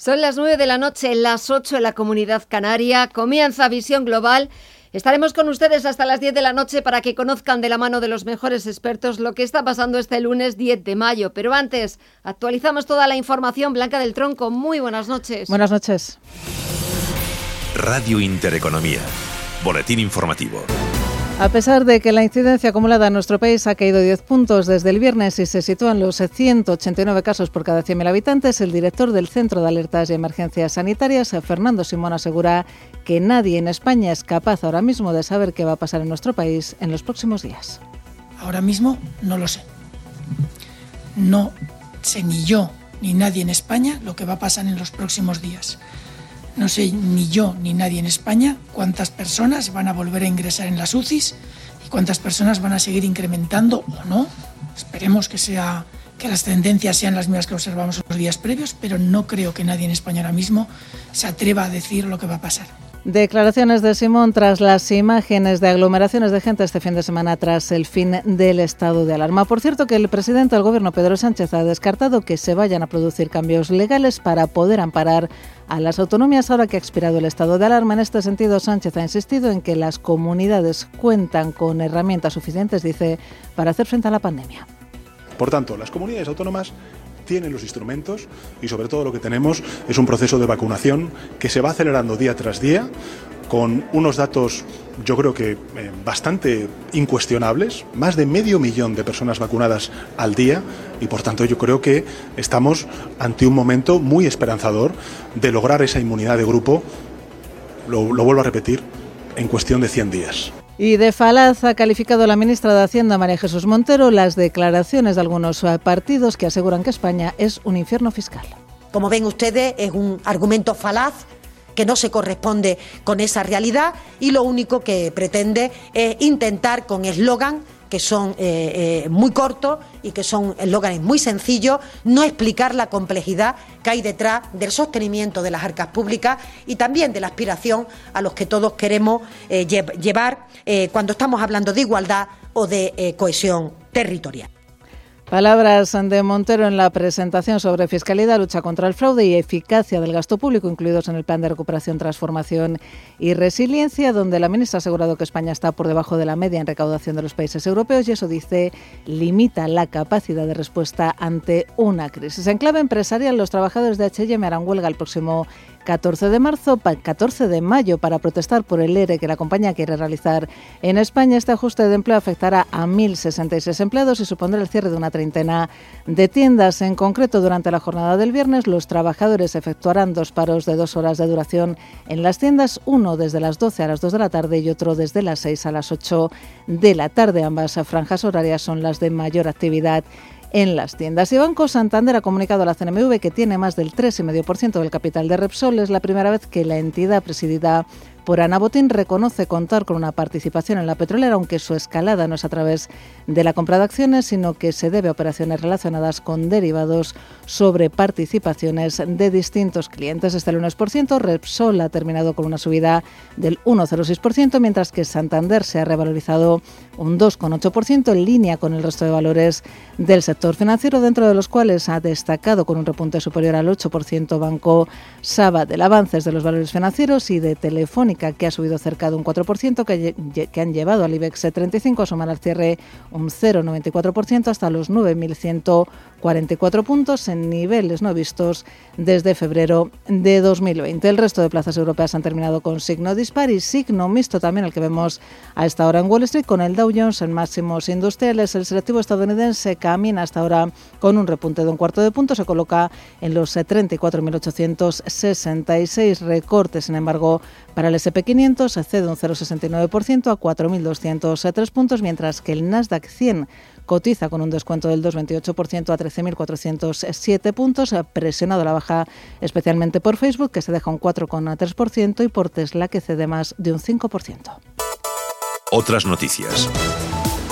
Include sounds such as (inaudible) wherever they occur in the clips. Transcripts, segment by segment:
Son las 9 de la noche, las 8 en la comunidad canaria. Comienza Visión Global. Estaremos con ustedes hasta las 10 de la noche para que conozcan de la mano de los mejores expertos lo que está pasando este lunes 10 de mayo. Pero antes, actualizamos toda la información. Blanca del Tronco, muy buenas noches. Buenas noches. Radio Intereconomía. Boletín informativo. A pesar de que la incidencia acumulada en nuestro país ha caído 10 puntos desde el viernes y se sitúa en los 189 casos por cada 100.000 habitantes, el director del Centro de Alertas y Emergencias Sanitarias, Fernando Simón, asegura que nadie en España es capaz ahora mismo de saber qué va a pasar en nuestro país en los próximos días. Ahora mismo no lo sé. No sé ni yo ni nadie en España lo que va a pasar en los próximos días. No sé ni yo ni nadie en España cuántas personas van a volver a ingresar en las UCIs y cuántas personas van a seguir incrementando o no. Esperemos que sea que las tendencias sean las mismas que observamos los días previos, pero no creo que nadie en España ahora mismo se atreva a decir lo que va a pasar. Declaraciones de Simón tras las imágenes de aglomeraciones de gente este fin de semana tras el fin del estado de alarma. Por cierto, que el presidente del gobierno, Pedro Sánchez, ha descartado que se vayan a producir cambios legales para poder amparar a las autonomías ahora que ha expirado el estado de alarma. En este sentido, Sánchez ha insistido en que las comunidades cuentan con herramientas suficientes, dice, para hacer frente a la pandemia. Por tanto, las comunidades autónomas tienen los instrumentos y sobre todo lo que tenemos es un proceso de vacunación que se va acelerando día tras día con unos datos yo creo que eh, bastante incuestionables, más de medio millón de personas vacunadas al día y por tanto yo creo que estamos ante un momento muy esperanzador de lograr esa inmunidad de grupo, lo, lo vuelvo a repetir, en cuestión de 100 días. Y de falaz ha calificado la ministra de Hacienda, María Jesús Montero, las declaraciones de algunos eh, partidos que aseguran que España es un infierno fiscal. Como ven ustedes, es un argumento falaz que no se corresponde con esa realidad y lo único que pretende es intentar con eslogan que son eh, eh, muy cortos y que son eslóganes muy sencillos, no explicar la complejidad que hay detrás del sostenimiento de las arcas públicas y también de la aspiración a los que todos queremos eh, llevar cuando estamos hablando de igualdad o de cohesión territorial. Palabras de Montero en la presentación sobre fiscalidad, lucha contra el fraude y eficacia del gasto público, incluidos en el Plan de Recuperación, Transformación y Resiliencia, donde la ministra ha asegurado que España está por debajo de la media en recaudación de los países europeos y eso dice limita la capacidad de respuesta ante una crisis. En clave empresarial, los trabajadores de H&M harán huelga el próximo 14 de marzo, 14 de mayo para protestar por el ERE que la compañía quiere realizar en España. Este ajuste de empleo afectará a 1.066 empleados y supondrá el cierre de una treintena de tiendas. En concreto, durante la jornada del viernes, los trabajadores efectuarán dos paros de dos horas de duración en las tiendas, uno desde las 12 a las 2 de la tarde y otro desde las 6 a las 8 de la tarde. Ambas franjas horarias son las de mayor actividad en las tiendas. Y Banco Santander ha comunicado a la CNMV que tiene más del 3,5% del capital de Repsol. Es la primera vez que la entidad presidida por Ana Botín reconoce contar con una participación en la petrolera, aunque su escalada no es a través de la compra de acciones, sino que se debe a operaciones relacionadas con derivados sobre participaciones de distintos clientes. Este por ciento, Repsol ha terminado con una subida del 1,06%, mientras que Santander se ha revalorizado un 2,8% en línea con el resto de valores del sector financiero, dentro de los cuales ha destacado con un repunte superior al 8% Banco Saba del avances de los valores financieros y de Telefónica, que ha subido cerca de un 4%, que, que han llevado al IBEX 35 a sumar al cierre un 0,94% hasta los 9.144 puntos en niveles no vistos desde febrero de 2020. El resto de plazas europeas han terminado con signo dispar y signo mixto también el que vemos a esta hora en Wall Street con el Dow Jones en máximos industriales. El selectivo estadounidense camina hasta ahora con un repunte de un cuarto de punto. Se coloca en los 34.866 recortes. Sin embargo, para el SP500 se cede un 0,69% a 4.203 puntos, mientras que el Nasdaq 100 cotiza con un descuento del 2,28% a 13.407 puntos, presionado la baja especialmente por Facebook, que se deja un 4,3%, y por Tesla, que cede más de un 5%. Otras noticias.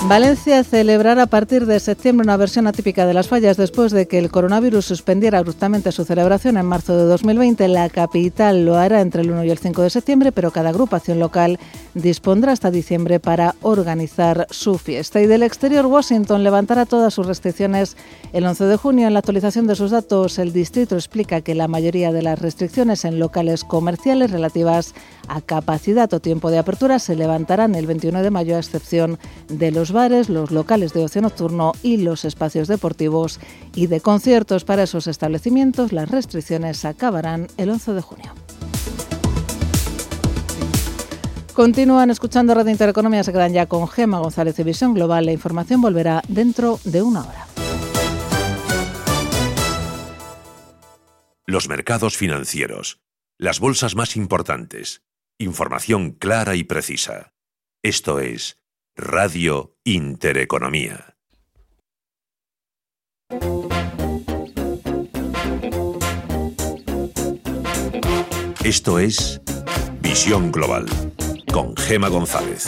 Valencia celebrará a partir de septiembre una versión atípica de las fallas después de que el coronavirus suspendiera abruptamente su celebración en marzo de 2020. La capital lo hará entre el 1 y el 5 de septiembre, pero cada agrupación local dispondrá hasta diciembre para organizar su fiesta. Y del exterior, Washington levantará todas sus restricciones el 11 de junio. En la actualización de sus datos, el distrito explica que la mayoría de las restricciones en locales comerciales relativas a capacidad o tiempo de apertura se levantarán el 21 de mayo, a excepción de los bares, los locales de ocio nocturno y los espacios deportivos y de conciertos. Para esos establecimientos, las restricciones acabarán el 11 de junio. Continúan escuchando Radio Intereconomía, se quedan ya con Gema González y Visión Global. La información volverá dentro de una hora. Los mercados financieros, las bolsas más importantes, información clara y precisa. Esto es Radio Intereconomía. Esto es Visión Global con Gema González.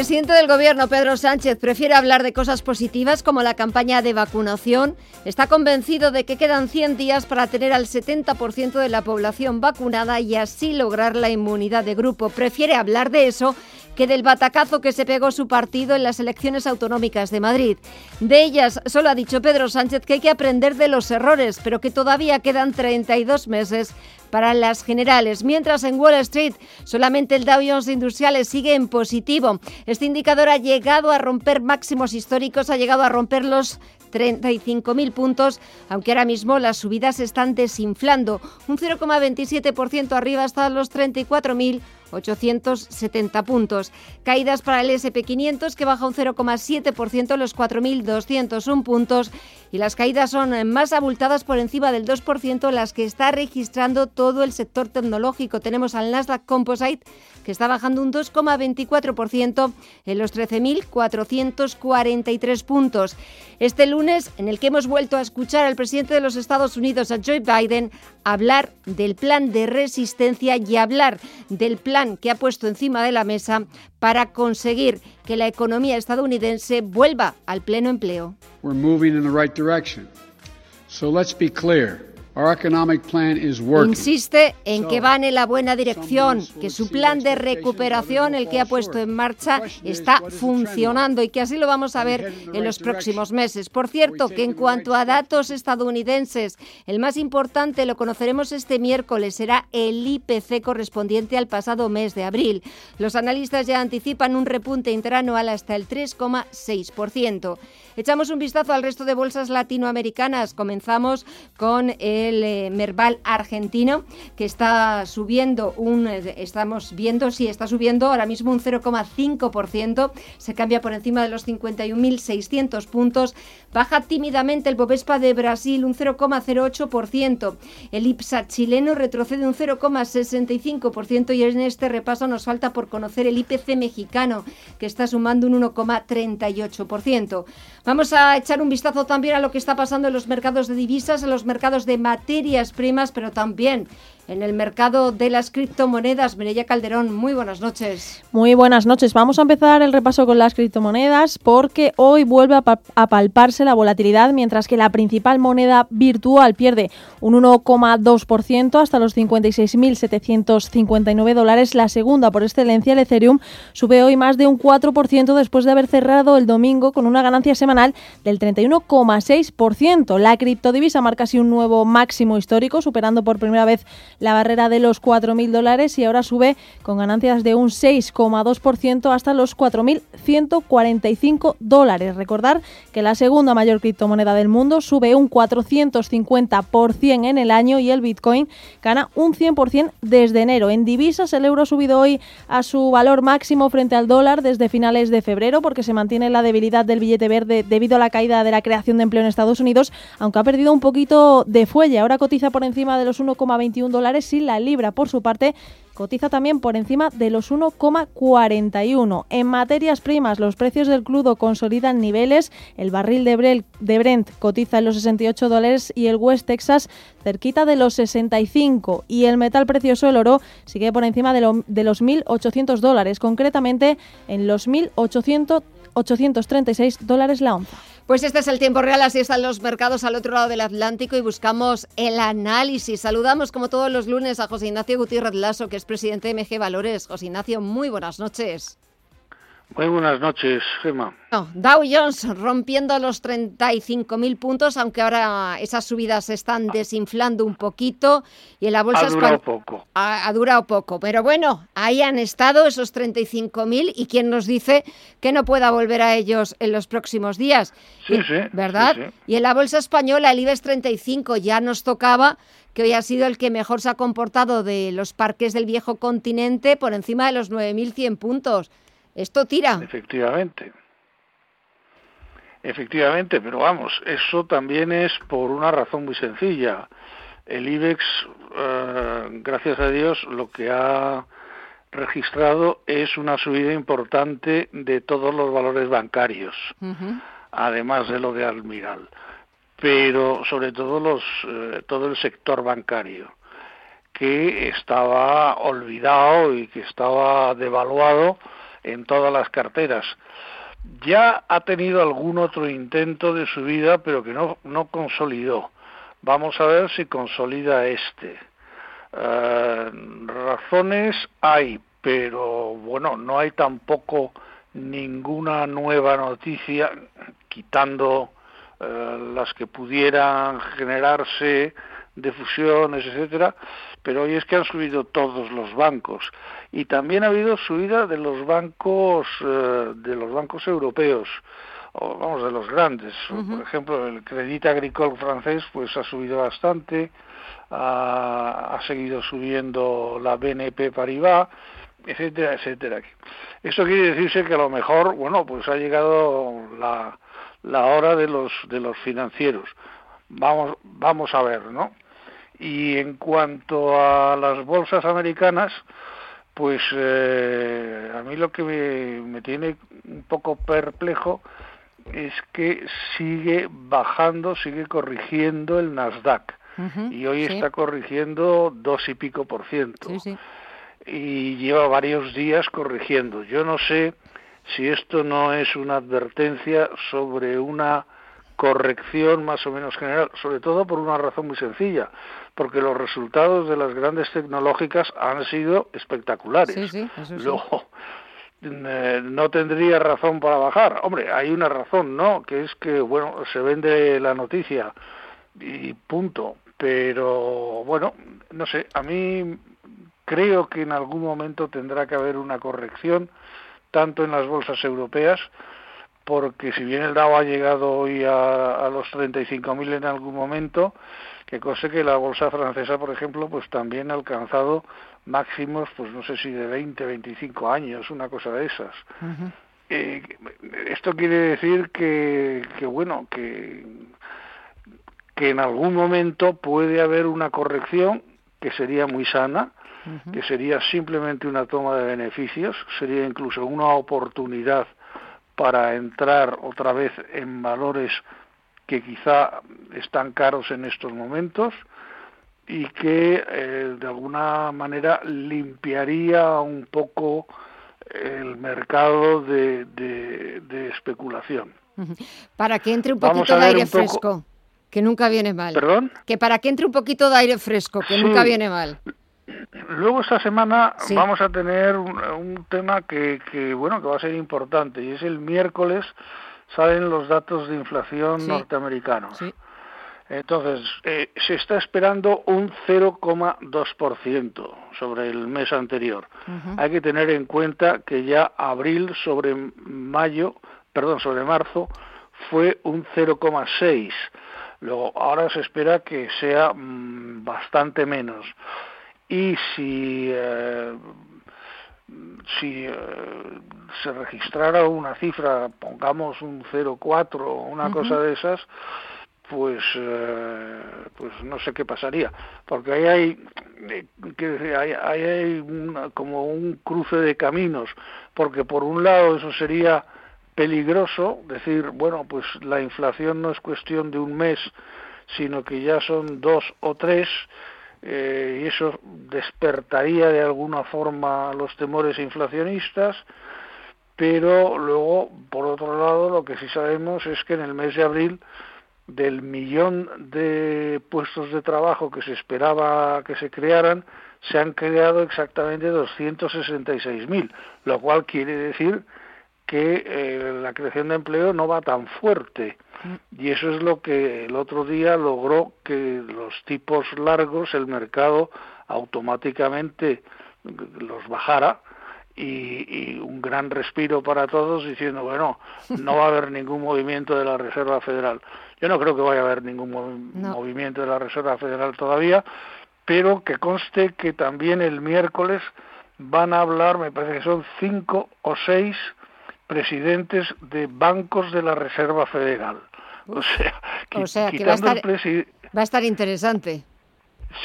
presidente del gobierno, Pedro Sánchez, prefiere hablar de cosas positivas como la campaña de vacunación. Está convencido de que quedan 100 días para tener al 70% de la población vacunada y así lograr la inmunidad de grupo. Prefiere hablar de eso que del batacazo que se pegó su partido en las elecciones autonómicas de Madrid. De ellas solo ha dicho Pedro Sánchez que hay que aprender de los errores, pero que todavía quedan 32 meses para las generales, mientras en Wall Street solamente el Dow Jones Industriales sigue en positivo. Este indicador ha llegado a romper máximos históricos, ha llegado a romper los 35.000 puntos, aunque ahora mismo las subidas están desinflando, un 0,27% arriba hasta los 34.000 870 puntos. Caídas para el SP500 que baja un 0,7% los 4.201 puntos y las caídas son más abultadas por encima del 2% las que está registrando todo el sector tecnológico. Tenemos al Nasdaq Composite que está bajando un 2,24% en los 13.443 puntos. Este lunes, en el que hemos vuelto a escuchar al presidente de los Estados Unidos, a Joe Biden, hablar del plan de resistencia y hablar del plan que ha puesto encima de la mesa para conseguir que la economía estadounidense vuelva al pleno empleo. We're moving in the right direction. So let's be clear. Insiste en que van en la buena dirección, que su plan de recuperación, el que ha puesto en marcha, está funcionando y que así lo vamos a ver en los próximos meses. Por cierto, que en cuanto a datos estadounidenses, el más importante lo conoceremos este miércoles, será el IPC correspondiente al pasado mes de abril. Los analistas ya anticipan un repunte interanual hasta el 3,6%. Echamos un vistazo al resto de bolsas latinoamericanas. Comenzamos con el eh, Merval argentino, que está subiendo un, eh, estamos viendo, sí, está subiendo ahora mismo un 0,5%, se cambia por encima de los 51.600 puntos, baja tímidamente el Bovespa de Brasil un 0,08%, el IPSA chileno retrocede un 0,65% y en este repaso nos falta por conocer el IPC mexicano, que está sumando un 1,38%. Vamos a echar un vistazo también a lo que está pasando en los mercados de divisas, en los mercados de materias primas, pero también en el mercado de las criptomonedas. Mireya Calderón, muy buenas noches. Muy buenas noches. Vamos a empezar el repaso con las criptomonedas porque hoy vuelve a, palparse la volatilidad mientras que la principal moneda virtual pierde un 1,2% hasta los 56.759 dólares. La segunda por excelencia, el Ethereum, sube hoy más de un 4% después de haber cerrado el domingo con una ganancia semanal del 31,6%. La criptodivisa marca así un nuevo máximo histórico, superando por primera vez la barrera de los 4.000 dólares y ahora sube con ganancias de un 6,2% hasta los 4.145 dólares. Recordar que la segunda mayor criptomoneda del mundo sube un 450% en el año y el Bitcoin gana un 100% desde enero. En divisas el euro ha subido hoy a su valor máximo frente al dólar desde finales de febrero porque se mantiene la debilidad del billete verde debido a la caída de la creación de empleo en Estados Unidos, aunque ha perdido un poquito de fuelle. Ahora cotiza por encima de los 1,21 dólares dólares y la libra, por su parte, cotiza también por encima de los 1,41. En materias primas, los precios del crudo consolidan niveles. El barril de, Brent cotiza en los 68 dólares y el West Texas cerquita de los 65. Y el metal precioso, el oro, sigue por encima de, de los 1.800 dólares, concretamente en los 1.836 dólares la onza. Pues este es el tiempo real, así están los mercados al otro lado del Atlántico y buscamos el análisis. Saludamos como todos los lunes a José Ignacio Gutiérrez Lasso, que es presidente de MG Valores. José Ignacio, muy buenas noches. Muy buenas noches, Gemma. Dow Jones rompiendo los 35.000 puntos, aunque ahora esas subidas se están desinflando un poquito y en la bolsa ha durado poco. Ha, durado poco, pero bueno, ahí han estado esos 35.000 y quién nos dice que no pueda volver a ellos en los próximos días. Sí, sí. ¿Verdad? Y en la bolsa española el IBEX 35 ya nos tocaba que hoy ha sido el que mejor se ha comportado de los parques del viejo continente por encima de los 9.100 puntos. Esto tira. Efectivamente. Efectivamente, pero vamos, eso también es por una razón muy sencilla. El IBEX, eh, gracias a Dios, lo que ha registrado es una subida importante de todos los valores bancarios, además de lo de Almiral, pero sobre todo los, eh, todo el sector bancario, que estaba olvidado y que estaba devaluado en todas las carteras. Ya ha tenido algún otro intento de subida, pero que no, no consolidó. Vamos a ver si consolida este. Eh, razones hay, pero bueno, no hay tampoco ninguna nueva noticia, quitando eh, las que pudieran generarse de fusiones, etcétera, pero hoy es que han subido todos los bancos. Y también ha habido subida de los bancos eh, de los bancos europeos o vamos de los grandes. Por ejemplo el Crédit Agricole francés pues ha subido bastante ha, ha seguido subiendo la BNP Paribas etcétera etcétera. Eso quiere decirse que a lo mejor bueno pues ha llegado la la hora de los de los financieros. Vamos vamos a ver no y en cuanto a las bolsas americanas, pues eh, a mí lo que me, tiene un poco perplejo es que sigue bajando, sigue corrigiendo el Nasdaq. y hoy está corrigiendo dos y pico por ciento. y lleva varios días corrigiendo. Yo no sé si esto no es una advertencia sobre una corrección más o menos general, sobre todo por una razón muy sencilla, porque los resultados de las grandes tecnológicas han sido espectaculares. Luego, eh, no tendría razón para bajar. Hombre, hay una razón, ¿no? Que es que, bueno, se vende la noticia y punto. Pero, bueno, no sé, a mí creo que en algún momento tendrá que haber una corrección, tanto en las bolsas europeas, porque si bien el Dow ha llegado hoy a, a los 35.000 en algún momento, que cosa que la bolsa francesa, por ejemplo, pues también ha alcanzado máximos, pues no sé si de 20, 25 años, una cosa de esas. Eh, esto quiere decir que, que bueno, que, que en algún momento puede haber una corrección que sería muy sana, que sería simplemente una toma de beneficios, sería incluso una oportunidad para entrar otra vez en valores que quizá están caros en estos momentos y que eh, de alguna manera limpiaría un poco el mercado de, de, especulación. Para que entre un poquito de aire fresco, que nunca viene mal. ¿Perdón? Que para que entre un poquito de aire fresco, que nunca viene mal. Luego esta semana vamos a tener un, tema que, que, bueno, que va a ser importante y es el miércoles salen los datos de inflación norteamericanos. Entonces, eh, se está esperando un 0,2% sobre el mes anterior. Hay que tener en cuenta que ya abril sobre mayo, perdón, sobre marzo fue un 0,6. Luego, ahora se espera que sea mm, bastante menos y si eh, si eh, se registrara una cifra, pongamos un 0,4 o una cosa de esas, pues eh, pues no sé qué pasaría. Porque ahí hay eh, hay, hay como un cruce de caminos. Porque por un lado eso sería peligroso decir bueno pues la inflación no es cuestión de un mes sino que ya son dos o tres eh, y eso despertaría de alguna forma los temores inflacionistas pero luego por otro lado lo que sí sabemos es que en el mes de abril del millón de puestos de trabajo que se esperaba que se crearan, se han creado exactamente 266.000, lo cual quiere decir que eh, la creación de empleo no va tan fuerte. Y eso es lo que el otro día logró que los tipos largos, el mercado automáticamente los bajara y, un gran respiro para todos diciendo, bueno, no va a haber ningún movimiento de la Reserva Federal. Yo no creo que vaya a haber ningún movimiento de la Reserva Federal todavía, pero que conste que también el miércoles van a hablar, me parece que son cinco o seis presidentes de bancos de la Reserva Federal. O sea, que va a estar interesante.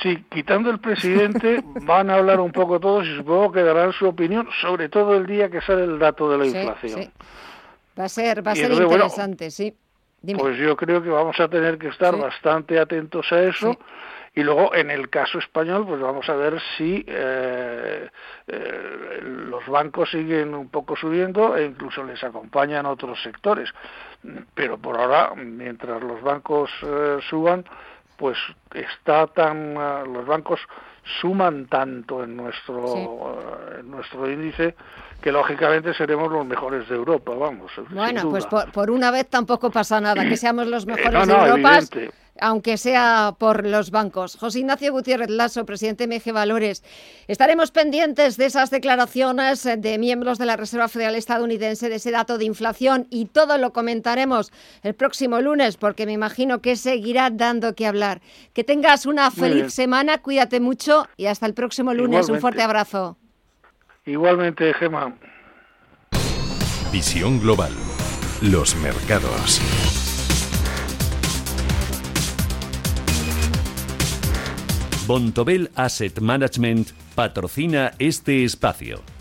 Sí, quitando el presidente, (laughs) van a hablar un poco todos y supongo que darán su opinión, sobre todo el día que sale el dato de la inflación. Va a ser, va a ser interesante, sí. Pues yo creo que vamos a tener que estar bastante atentos a eso. Y luego, en el caso español, pues vamos a ver si eh, eh, los bancos siguen un poco subiendo e incluso les acompañan otros sectores. Pero por ahora, mientras los bancos eh, suban, pues está tan ah, los bancos suman tanto en nuestro ah, en nuestro índice que lógicamente seremos los mejores de Europa, vamos. Bueno, pues por, una vez tampoco pasa nada, que seamos los mejores de Europa aunque sea por los bancos. José Ignacio Gutiérrez Lasso, presidente MG Valores. Estaremos pendientes de esas declaraciones de miembros de la Reserva Federal estadounidense, de ese dato de inflación y todo lo comentaremos el próximo lunes, porque me imagino que seguirá dando que hablar. Que tengas una feliz semana, cuídate mucho y hasta el próximo lunes. Un fuerte abrazo. Igualmente, Gemma. Visión Global. Los mercados. Bontobel Asset Management patrocina este espacio.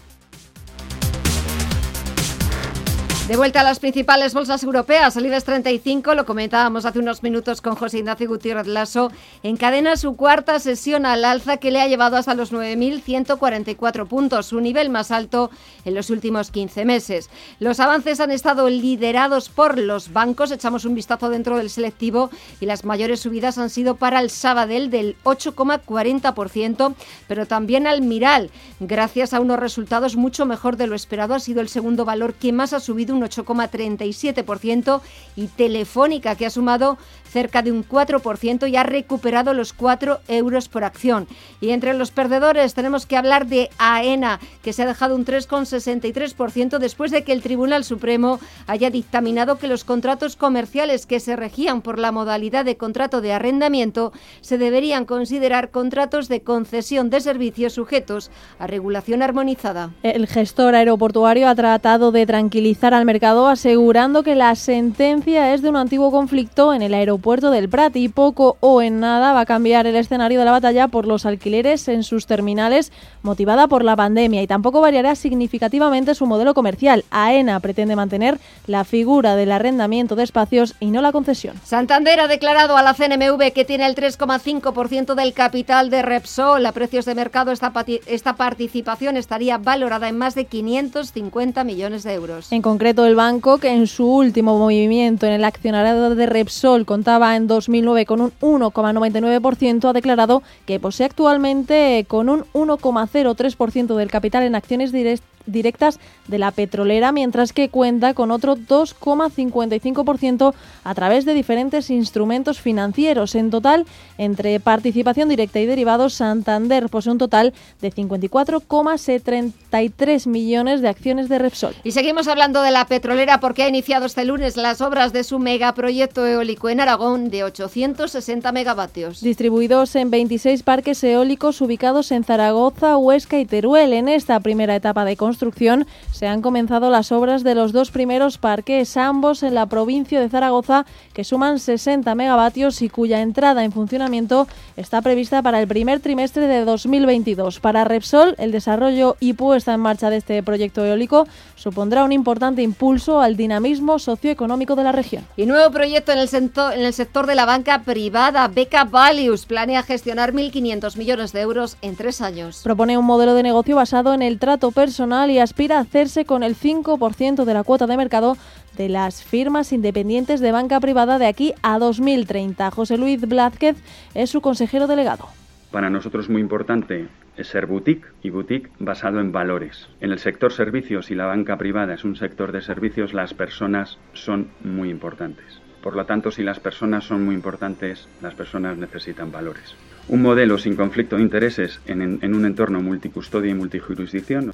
De vuelta a las principales bolsas europeas, el IBEX 35, lo comentábamos hace unos minutos con José Ignacio Gutiérrez Lasso, encadena su cuarta sesión al alza que le ha llevado hasta los 9.144 puntos, su nivel más alto en los últimos 15 meses. Los avances han estado liderados por los bancos, echamos un vistazo dentro del selectivo y las mayores subidas han sido para el Sabadell del 8,40%, pero también al Miral, gracias a unos resultados mucho mejor de lo esperado, ha sido el segundo valor que más ha subido un 8,37% y Telefónica que ha sumado cerca de un 4% y ha recuperado los 4 euros por acción. Y entre los perdedores tenemos que hablar de AENA, que se ha dejado un 3,63% después de que el Tribunal Supremo haya dictaminado que los contratos comerciales que se regían por la modalidad de contrato de arrendamiento se deberían considerar contratos de concesión de servicios sujetos a regulación armonizada. El gestor aeroportuario ha tratado de tranquilizar al mercado asegurando que la sentencia es de un antiguo conflicto en el aeropuerto puerto del Prat y poco o en nada va a cambiar el escenario de la batalla por los alquileres en sus terminales motivada por la pandemia y tampoco variará significativamente su modelo comercial. AENA pretende mantener la figura del arrendamiento de espacios y no la concesión. Santander ha declarado a la CNMV que tiene el 3,5% del capital de Repsol. A precios de mercado esta, esta participación estaría valorada en más de 550 millones de euros. En concreto, el banco, que en su último movimiento en el accionariado de Repsol contaba en 2009 con un 1,99%, ha declarado que posee actualmente con un 1,03% del capital en acciones directas directas de la petrolera, mientras que cuenta con otro 2,55% a través de diferentes instrumentos financieros. En total, entre participación directa y derivados, Santander posee un total de 54,73 millones de acciones de Repsol. Y seguimos hablando de la petrolera porque ha iniciado este lunes las obras de su megaproyecto eólico en Aragón de 860 megavatios. Distribuidos en 26 parques eólicos ubicados en Zaragoza, Huesca y Teruel. En esta primera etapa de construcción, construcción, se han comenzado las obras de los dos primeros parques, ambos en la provincia de Zaragoza, que suman 60 megavatios y cuya entrada en funcionamiento está prevista para el primer trimestre de 2022. Para Repsol, el desarrollo y puesta en marcha de este proyecto eólico supondrá un importante impulso al dinamismo socioeconómico de la región. Y nuevo proyecto en el, sector, en el sector de la banca privada. Beca Valius planea gestionar 1.500 millones de euros en tres años. Propone un modelo de negocio basado en el trato personal y aspira a hacerse con el 5% de la cuota de mercado de las firmas independientes de banca privada de aquí a 2030. José Luis Blázquez es su consejero delegado. Para nosotros es muy importante ser boutique y boutique basado en valores. En el sector servicios y la banca privada es un sector de servicios, las personas son muy importantes. Por lo tanto, si las personas son muy importantes, las personas necesitan valores. Un modelo sin conflicto de intereses en, en un entorno multicustodia y multijurisdicción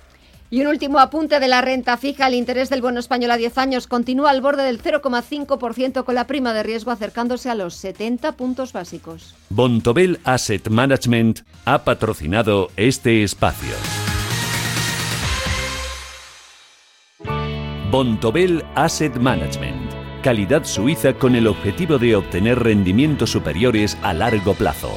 y un último apunte de la renta fija. El interés del bono español a 10 años continúa al borde del 0,5% con la prima de riesgo acercándose a los 70 puntos básicos. Bontobel Asset Management ha patrocinado este espacio. Bontobel Asset Management. Calidad suiza con el objetivo de obtener rendimientos superiores a largo plazo.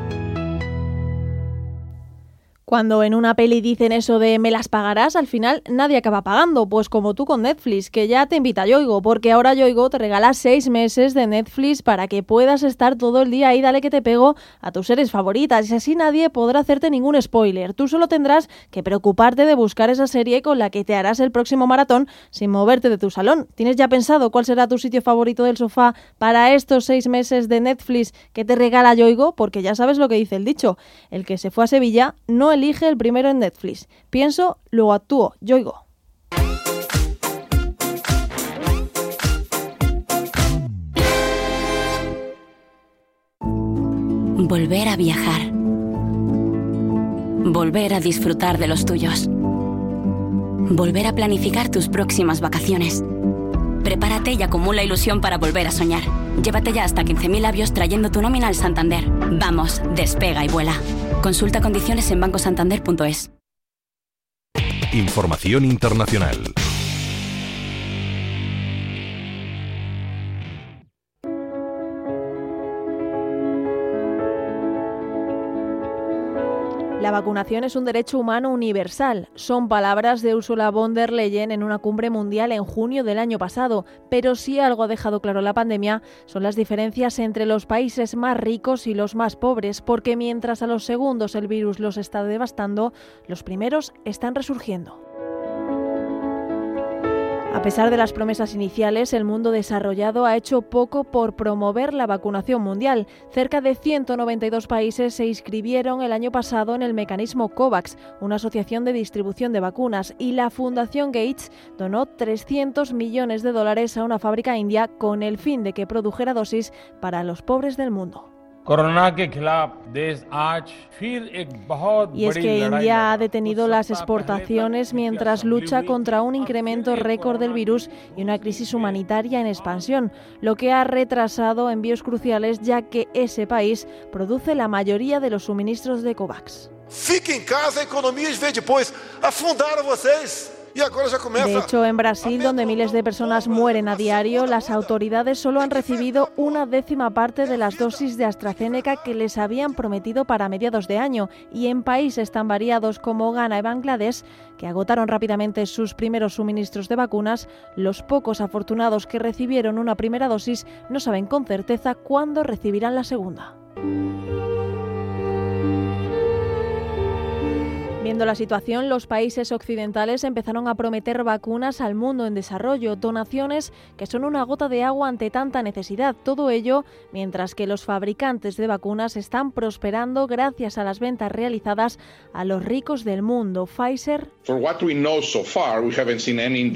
Cuando en una peli dicen eso de me las pagarás, al final nadie acaba pagando, pues como tú con Netflix, que ya te invita a Yoigo, porque ahora Yoigo te regala seis meses de Netflix para que puedas estar todo el día ahí, dale que te pego a tus series favoritas, y así nadie podrá hacerte ningún spoiler. Tú solo tendrás que preocuparte de buscar esa serie con la que te harás el próximo maratón sin moverte de tu salón. ¿Tienes ya pensado cuál será tu sitio favorito del sofá para estos seis meses de Netflix que te regala Yoigo? Porque ya sabes lo que dice el dicho, el que se fue a Sevilla no el elige el primero en Netflix. Pienso, luego actúo, yo oigo. Volver a viajar. Volver a disfrutar de los tuyos. Volver a planificar tus próximas vacaciones. Prepárate y acumula ilusión para volver a soñar. Llévate ya hasta 15.000 labios trayendo tu nómina al Santander. Vamos, despega y vuela. Consulta condiciones en bancosantander.es. Información internacional. La vacunación es un derecho humano universal. Son palabras de Ursula von der Leyen en una cumbre mundial en junio del año pasado. Pero si algo ha dejado claro la pandemia son las diferencias entre los países más ricos y los más pobres, porque mientras a los segundos el virus los está devastando, los primeros están resurgiendo. A pesar de las promesas iniciales, el mundo desarrollado ha hecho poco por promover la vacunación mundial. Cerca de 192 países se inscribieron el año pasado en el mecanismo COVAX, una asociación de distribución de vacunas, y la Fundación Gates donó 300 millones de dólares a una fábrica india con el fin de que produjera dosis para los pobres del mundo. Y es que India ha detenido las exportaciones mientras lucha contra un incremento récord del virus y una crisis humanitaria en expansión, lo que ha retrasado envíos cruciales ya que ese país produce la mayoría de los suministros de COVAX. Fique em casa, a economia e vê depois afundar a vocês. De hecho, en Brasil, donde miles de personas mueren a diario, las autoridades solo han recibido una décima parte de las dosis de AstraZeneca que les habían prometido para mediados de año. Y en países tan variados como Ghana y Bangladesh, que agotaron rápidamente sus primeros suministros de vacunas, los pocos afortunados que recibieron una primera dosis no saben con certeza cuándo recibirán la segunda. Viendo la situación, los países occidentales empezaron a prometer vacunas al mundo en desarrollo, donaciones que son una gota de agua ante tanta necesidad. Todo ello mientras que los fabricantes de vacunas están prosperando gracias a las ventas realizadas a los ricos del mundo. Pfizer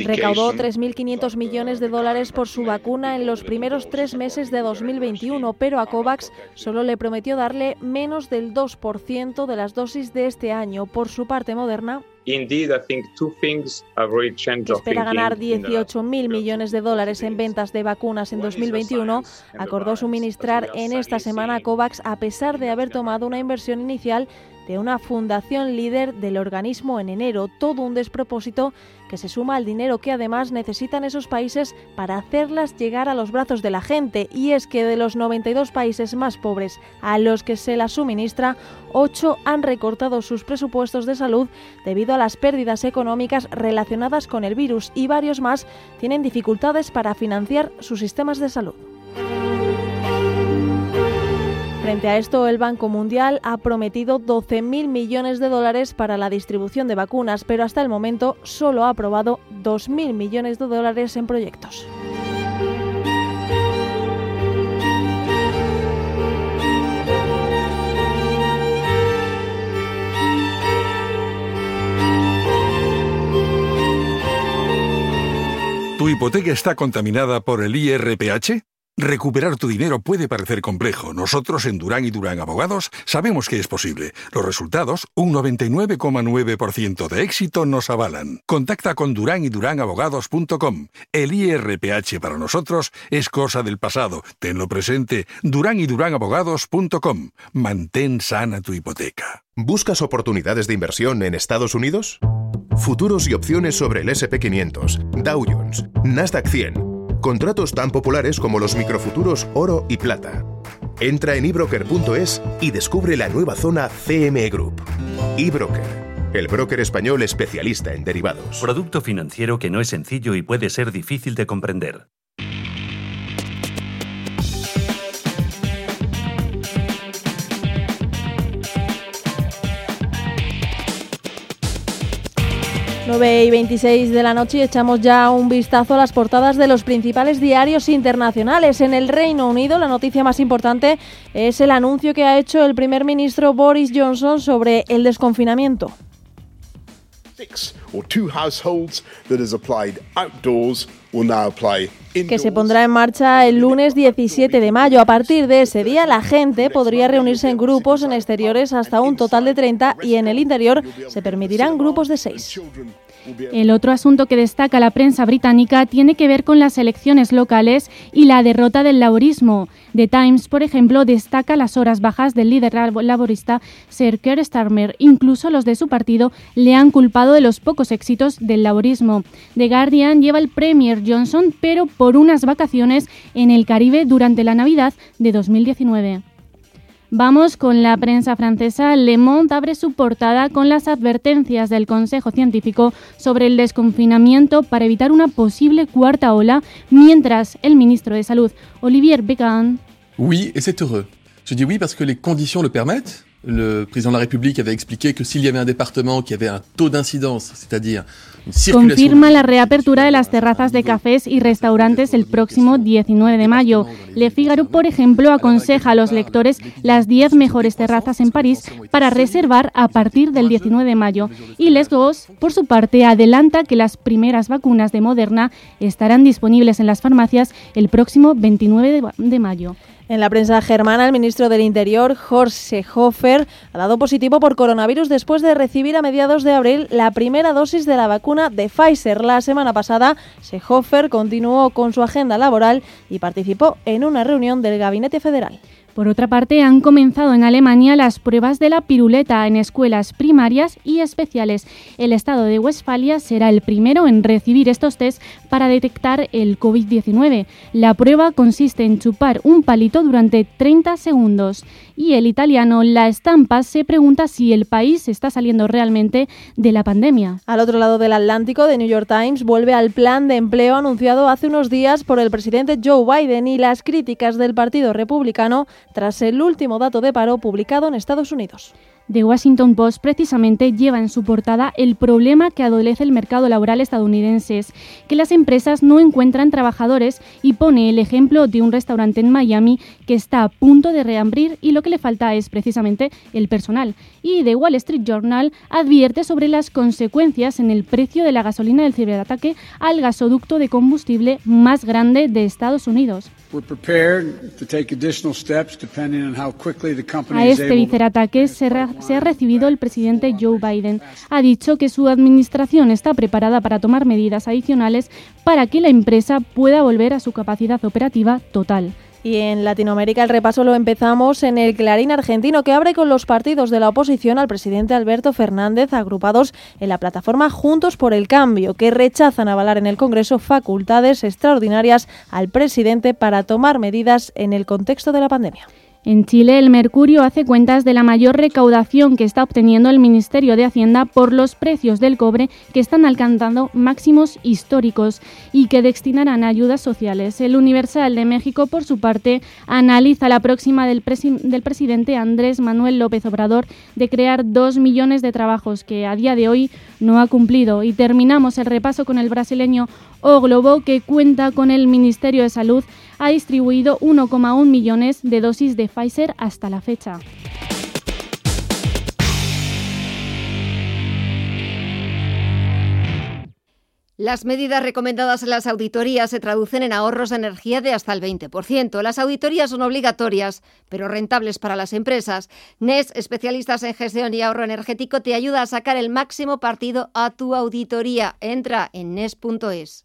recaudó 3.500 millones de dólares por su vacuna en los primeros tres meses de 2021, pero a COVAX solo le prometió darle menos del 2% de las dosis de este año. Por su su parte, Moderna. Indeed, I think two things have really changed our espera ganar thinking in the last 18.000 millones de dólares en ventas de vacunas en 2021, acordó suministrar en esta semana a COVAX a pesar de haber tomado una inversión inicial de una fundación líder del organismo en enero. Todo un despropósito que se suma al dinero que además necesitan esos países para hacerlas llegar a los brazos de la gente. Y es que de los 92 países más pobres a los que se las suministra, 8 han recortado sus presupuestos de salud debido a las pérdidas económicas relacionadas con el virus y varios más tienen dificultades para financiar sus sistemas de salud. Frente a esto, el Banco Mundial ha prometido 12.000 millones de dólares para la distribución de vacunas, pero hasta el momento solo ha aprobado 2.000 millones de dólares en proyectos. ¿Tu hipoteca está contaminada por el IRPH? Recuperar tu dinero puede parecer complejo. Nosotros en Durán y Durán Abogados sabemos que es posible. Los resultados, un 99,9% de éxito, nos avalan. Contacta con Durán y Durán Abogados.com. El IRPH para nosotros es cosa del pasado. Tenlo presente. Durán y Durán Abogados.com. Mantén sana tu hipoteca. ¿Buscas oportunidades de inversión en Estados Unidos? Futuros y opciones sobre el SP500, Dow Jones, Nasdaq 100. Contratos tan populares como los microfuturos oro y plata. Entra en ebroker.es y descubre la nueva zona CME Group. eBroker, el broker español especialista en derivados. Producto financiero que no es sencillo y puede ser difícil de comprender. 9 y 26 de la noche y echamos ya un vistazo a las portadas de los principales diarios internacionales. En el Reino Unido, la noticia más importante es el anuncio que ha hecho el primer ministro Boris Johnson sobre el desconfinamiento. Que se pondrá en marcha el lunes 17 de mayo. A partir de ese día, la gente podría reunirse en grupos en exteriores hasta un total de 30 y en el interior se permitirán grupos de 6. El otro asunto que destaca la prensa británica tiene que ver con las elecciones locales y la derrota del laborismo. The Times, por ejemplo, destaca las horas bajas del líder laborista Sir Keir Starmer. Incluso los de su partido le han culpado de los pocos éxitos del laborismo. The Guardian lleva el Premier Johnson, pero por unas vacaciones en el Caribe durante la Navidad de 2019. Vamos con la prensa francesa. Le Monde abre su portada con las advertencias del Consejo Científico sobre el desconfinamiento para evitar una posible cuarta ola, mientras el ministro de Salud, Olivier Véran. Oui, et c'est heureux. Je dis oui parce que les conditions le permettent. Le président de la République avait expliqué que s'il y avait un département qui avait un taux d'incidence, c'est-à-dire Confirma la reapertura de las terrazas de cafés y restaurantes el próximo 19 de mayo. Le Figaro, por ejemplo, aconseja a los lectores las 10 mejores terrazas en París para reservar a partir del 19 de mayo. Y Les Gos, por su parte, adelanta que las primeras vacunas de Moderna estarán disponibles en las farmacias el próximo 29 de mayo. En la prensa germana, el ministro del Interior, Horst Seehofer, ha dado positivo por coronavirus después de recibir a mediados de abril la primera dosis de la vacuna de Pfizer. La semana pasada, Seehofer continuó con su agenda laboral y participó en una reunión del Gabinete Federal. Por otra parte, han comenzado en Alemania las pruebas de la piruleta en escuelas primarias y especiales. El estado de Westfalia será el primero en recibir estos test para detectar el COVID-19. La prueba consiste en chupar un palito durante 30 segundos. Y el italiano La Estampa se pregunta si el país está saliendo realmente de la pandemia. Al otro lado del Atlántico, The New York Times vuelve al plan de empleo anunciado hace unos días por el presidente Joe Biden y las críticas del Partido Republicano tras el último dato de paro publicado en Estados Unidos. The Washington Post precisamente lleva en su portada el problema que adolece el mercado laboral estadounidense, que las empresas no encuentran trabajadores y pone el ejemplo de un restaurante en Miami que está a punto de reabrir y lo que le falta es precisamente el personal. Y The Wall Street Journal advierte sobre las consecuencias en el precio de la gasolina del ciberataque al gasoducto de combustible más grande de Estados Unidos. A este vicerataque se, se ha recibido el presidente Joe Biden. Ha dicho que su administración está preparada para tomar medidas adicionales para que la empresa pueda volver a su capacidad operativa total. Y en Latinoamérica el repaso lo empezamos en el Clarín argentino que abre con los partidos de la oposición al presidente Alberto Fernández agrupados en la plataforma Juntos por el Cambio, que rechazan avalar en el Congreso facultades extraordinarias al presidente para tomar medidas en el contexto de la pandemia. En Chile, el Mercurio hace cuentas de la mayor recaudación que está obteniendo el Ministerio de Hacienda por los precios del cobre que están alcanzando máximos históricos y que destinarán a ayudas sociales. El Universal de México, por su parte, analiza la próxima del, del presidente Andrés Manuel López Obrador de crear dos millones de trabajos que a día de hoy no ha cumplido. Y terminamos el repaso con el brasileño O Globo, que cuenta con el Ministerio de Salud, ha distribuido 1,1 millones de dosis de Pfizer hasta la fecha. Las medidas recomendadas en las auditorías se traducen en ahorros de energía de hasta el 20%. Las auditorías son obligatorias, pero rentables para las empresas. NES, especialistas en gestión y ahorro energético, te ayuda a sacar el máximo partido a tu auditoría. Entra en NES.es.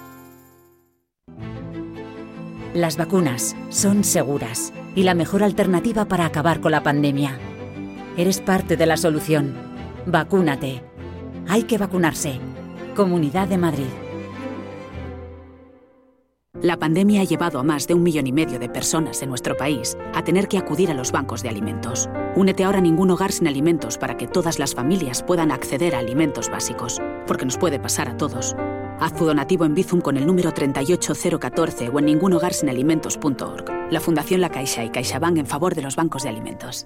Las vacunas son seguras y la mejor alternativa para acabar con la pandemia. Eres parte de la solución. Vacúnate. Hay que vacunarse. Comunidad de Madrid. La pandemia ha llevado a más de un millón y medio de personas en nuestro país a tener que acudir a los bancos de alimentos. Únete ahora a ningún hogar sin alimentos para que todas las familias puedan acceder a alimentos básicos, porque nos puede pasar a todos. Haz tu donativo en Bizum con el número 38014 o en ningunhogarsinalimentos.org. La Fundación La Caixa y CaixaBank en favor de los bancos de alimentos.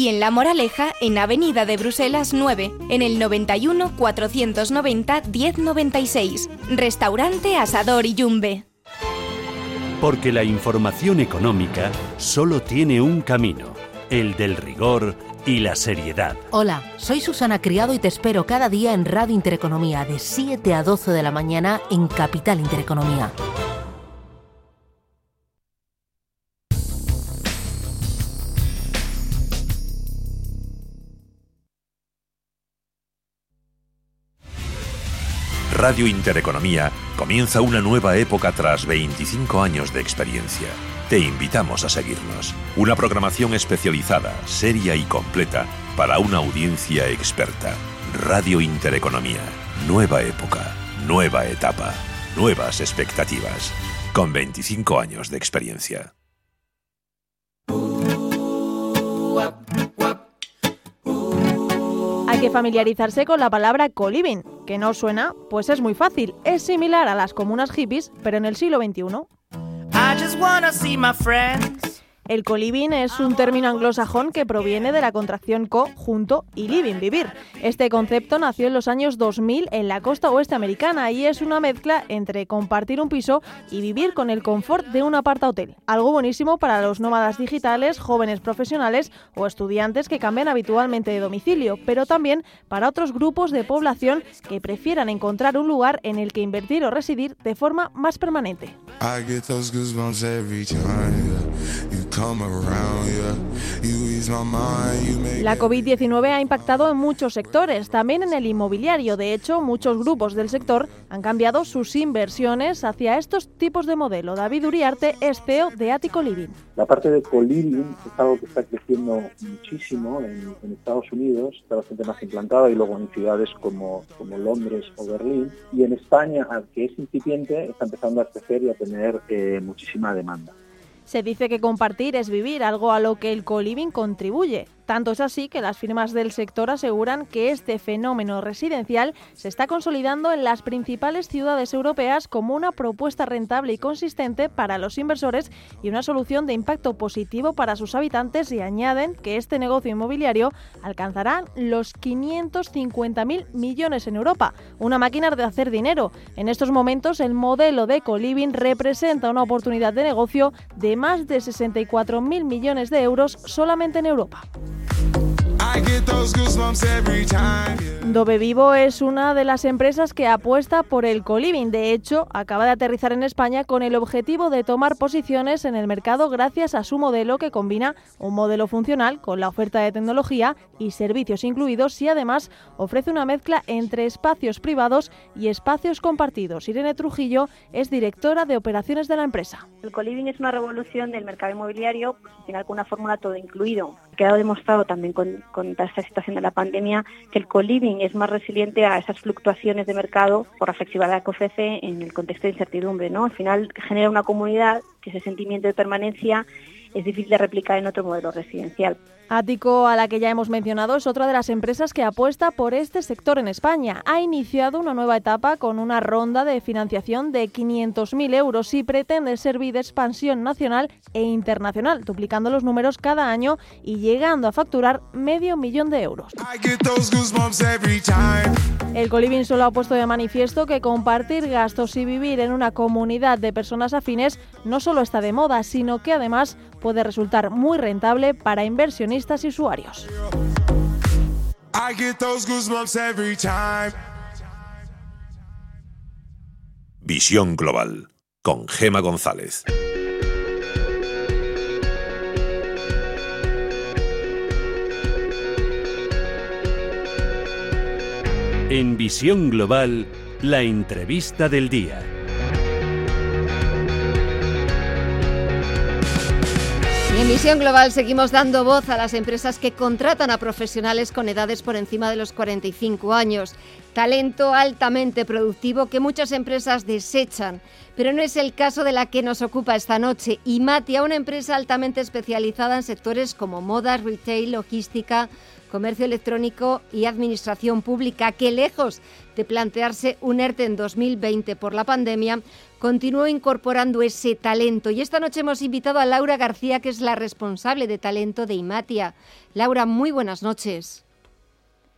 y en La Moraleja, en Avenida de Bruselas 9, en el 91 490 1096. Restaurante Asador y Yumbe. Porque la información económica solo tiene un camino, el del rigor y la seriedad. Hola, soy Susana Criado y te espero cada día en Radio Intereconomía de 7 a 12 de la mañana en Capital Intereconomía. Radio Intereconomía comienza una nueva época tras 25 años de experiencia. Te invitamos a seguirnos. Una programación especializada, seria y completa para una audiencia experta. Radio Intereconomía. Nueva época, nueva etapa, nuevas expectativas. Con 25 años de experiencia. Hay que familiarizarse con la palabra co-living, que no suena, pues es muy fácil. Es similar a las comunas hippies, pero en el siglo XXI. El co-living es un término anglosajón que proviene de la contracción co, junto, y living, vivir. Este concepto nació en los años 2000 en la costa oeste americana y es una mezcla entre compartir un piso y vivir con el confort de un aparta-hotel. Algo buenísimo para los nómadas digitales, jóvenes profesionales o estudiantes que cambian habitualmente de domicilio, pero también para otros grupos de población que prefieran encontrar un lugar en el que invertir o residir de forma más permanente. La COVID-19 ha impactado en muchos sectores, también en el inmobiliario. De hecho, muchos grupos del sector han cambiado sus inversiones hacia estos tipos de modelo. David Uriarte es CEO de Attico Living. La parte de co-living es algo que está creciendo muchísimo en, Estados Unidos, está bastante más implantado y luego en ciudades como, como Londres o Berlín. Y en España, que es incipiente, está empezando a crecer y a tener eh, muchísima demanda. Se dice que compartir es vivir, algo a lo que el co-living contribuye. Tanto es así que las firmas del sector aseguran que este fenómeno residencial se está consolidando en las principales ciudades europeas como una propuesta rentable y consistente para los inversores y una solución de impacto positivo para sus habitantes y añaden que este negocio inmobiliario alcanzará los 550.000 millones en Europa, una máquina de hacer dinero. En estos momentos el modelo de co-living representa una oportunidad de negocio de más de 64.000 millones de euros solamente en Europa. Dove Vivo es una de las empresas que apuesta por el coliving. De hecho, acaba de aterrizar en España con el objetivo de tomar posiciones en el mercado gracias a su modelo que combina un modelo funcional con la oferta de tecnología y servicios incluidos y además ofrece una mezcla entre espacios privados y espacios compartidos. Irene Trujillo es directora de operaciones de la empresa. El coliving es una revolución del mercado inmobiliario, pues, al final con una fórmula todo incluido. Quedado demostrado también con esta situación de la pandemia, que el co-living es más resiliente a esas fluctuaciones de mercado por la flexibilidad que ofrece en el contexto de incertidumbre. ¿no? Al final genera una comunidad que ese sentimiento de permanencia es difícil de replicar en otro modelo residencial. Ático, a la que ya hemos mencionado, es otra de las empresas que apuesta por este sector en España. Ha iniciado una nueva etapa con una ronda de financiación de 500.000 euros y pretende servir de expansión nacional e internacional, duplicando los números cada año y llegando a facturar medio millón de euros. El Coliving solo ha puesto de manifiesto que compartir gastos y vivir en una comunidad de personas afines no solo está de moda, sino que además puede resultar muy rentable para inversionistas y usuarios. Visión Global con Gema González. En Visión Global, la entrevista del día. En Visión Global seguimos dando voz a las empresas que contratan a profesionales con edades por encima de los 45 años. Talento altamente productivo que muchas empresas desechan. Pero no es el caso de la que nos ocupa esta noche. Imatia, una empresa altamente especializada en sectores como moda, retail, logística, comercio electrónico y administración pública, que lejos de plantearse un ERTE en 2020 por la pandemia, continuó incorporando ese talento. Y esta noche hemos invitado a Laura García, que es la responsable de talento de Imatia. Laura, muy buenas noches.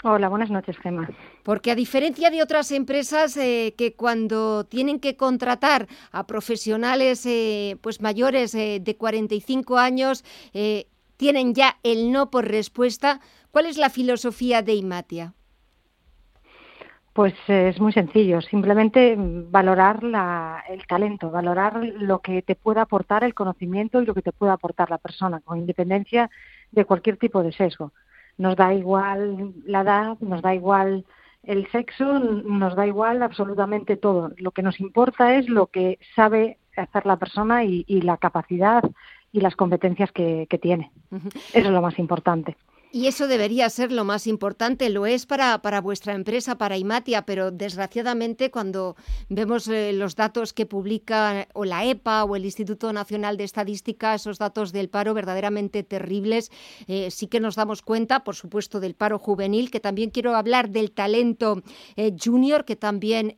Hola, buenas noches, Gemma. Porque a diferencia de otras empresas eh, que cuando tienen que contratar a profesionales eh, pues mayores eh, de 45 años tienen ya el no por respuesta, ¿cuál es la filosofía de Imatia? Pues es muy sencillo, simplemente valorar el talento, valorar lo que te pueda aportar el conocimiento y lo que te pueda aportar la persona, con independencia de cualquier tipo de sesgo. Nos da igual la edad, nos da igual el sexo, nos da igual absolutamente todo. Lo que nos importa es lo que sabe hacer la persona y, la capacidad y las competencias que tiene. Eso es lo más importante. Y eso debería ser lo más importante, lo es para, para vuestra empresa, para Imatia, pero desgraciadamente cuando vemos eh, los datos que publica o la EPA o el Instituto Nacional de Estadística, esos datos del paro verdaderamente terribles, eh, sí que nos damos cuenta, por supuesto, del paro juvenil, que también quiero hablar del talento eh, junior, que también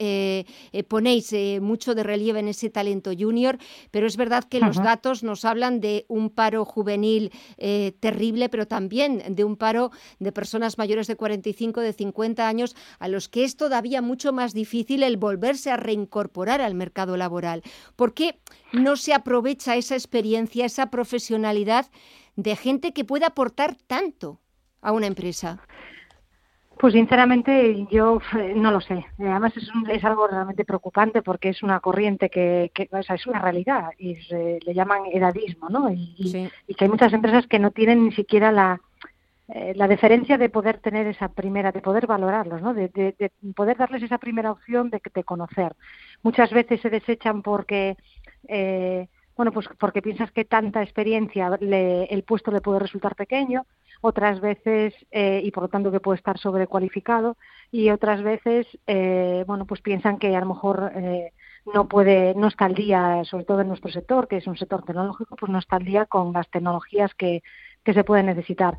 ponéis mucho de relieve en ese talento junior, pero es verdad que los datos nos hablan de un paro juvenil terrible, pero también de un paro de personas mayores de 45, de 50 años, a los que es todavía mucho más difícil el volverse a reincorporar al mercado laboral. ¿Por qué no se aprovecha esa experiencia, esa profesionalidad de gente que pueda aportar tanto a una empresa? Pues sinceramente yo eh, no lo sé. Además es, es algo realmente preocupante porque es una corriente que, o sea, es una realidad y le llaman edadismo, ¿no? Y, que hay muchas empresas que no tienen ni siquiera la, eh, la deferencia de poder tener esa primera, de poder valorarlos, ¿no? De, de, poder darles esa primera opción de, de conocer. Muchas veces se desechan porque eh, bueno, pues porque piensas que tanta experiencia el puesto le puede resultar pequeño, otras veces, eh, y por lo tanto que puede estar sobrecualificado, y otras veces, eh, bueno, pues piensan que a lo mejor eh, no puede, no está al día, sobre todo en nuestro sector, que es un sector tecnológico, pues no está al día con las tecnologías que, que se pueden necesitar.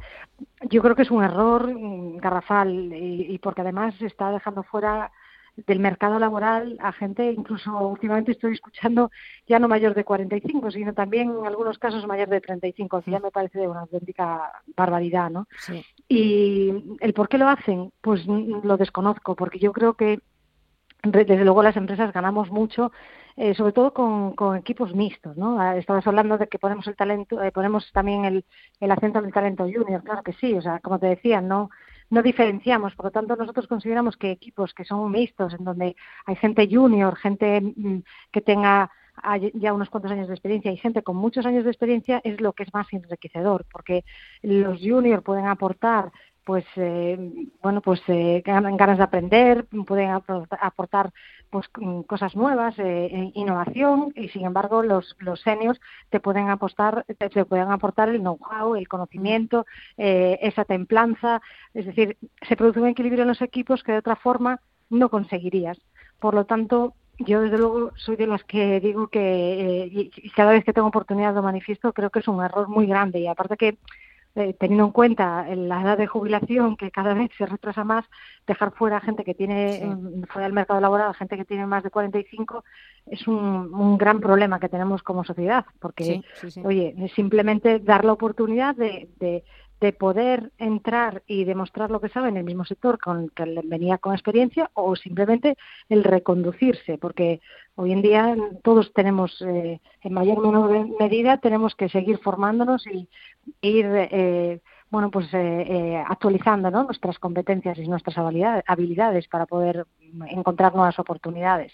Yo creo que es un error mm, garrafal y, y porque además se está dejando fuera del mercado laboral a gente, incluso últimamente estoy escuchando ya no mayor de 45, sino también en algunos casos mayor de 35, que ya me parece una auténtica barbaridad, ¿no? Y el por qué lo hacen, pues lo desconozco, porque yo creo que desde luego las empresas ganamos mucho eh, sobre todo con, con, equipos mixtos, ¿no? Ah, estabas hablando de que ponemos el talento, eh, ponemos también el, el acento del talento junior, claro que sí, o sea, como te decía, no no diferenciamos. Por lo tanto, nosotros consideramos que equipos que son mixtos, en donde hay gente junior, gente mm, que tenga ya unos cuantos años de experiencia y gente con muchos años de experiencia es lo que es más enriquecedor, porque los junior pueden aportar pues eh, bueno pues eh, ganas de aprender pueden aportar pues cosas nuevas eh, innovación y sin embargo los los seniors te pueden apostar te, pueden aportar el know-how el conocimiento eh, esa templanza. Es decir se produce un equilibrio en los equipos que de otra forma no conseguirías. Por lo tanto yo desde luego soy de las que digo que y cada vez que tengo oportunidad lo manifiesto creo que es un error muy grande. Y aparte que eh, teniendo en cuenta la edad de jubilación que cada vez se retrasa más, dejar fuera gente que tiene, fuera del mercado laboral, gente que tiene más de 45, es un, un gran problema que tenemos como sociedad, porque, oye, simplemente dar la oportunidad de, de, de poder entrar y demostrar lo que sabe en el mismo sector con que venía con experiencia o simplemente el reconducirse, porque hoy en día todos tenemos, eh, en mayor o menor medida, tenemos que seguir formándonos y ir eh, bueno, pues eh, eh, actualizando ¿no? nuestras competencias y nuestras habilidades para poder encontrar nuevas oportunidades.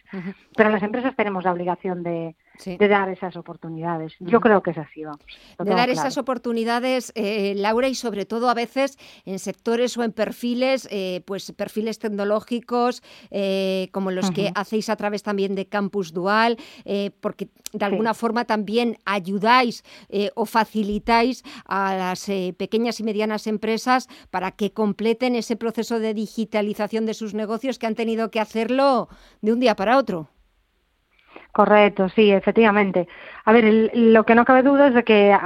Pero las empresas tenemos la obligación de, de dar esas oportunidades. Yo creo que es así, vamos. De dar esas oportunidades, eh, Laura, y sobre todo a veces en sectores o en perfiles, eh, pues perfiles tecnológicos, eh, como los que hacéis a través también de Campus Dual, porque de alguna forma también ayudáis o facilitáis a las pequeñas y medianas empresas para que completen ese proceso de digitalización de sus negocios que han tenido que hacerlo de un día para otro. Correcto, sí, efectivamente. A ver, lo que no cabe duda es de que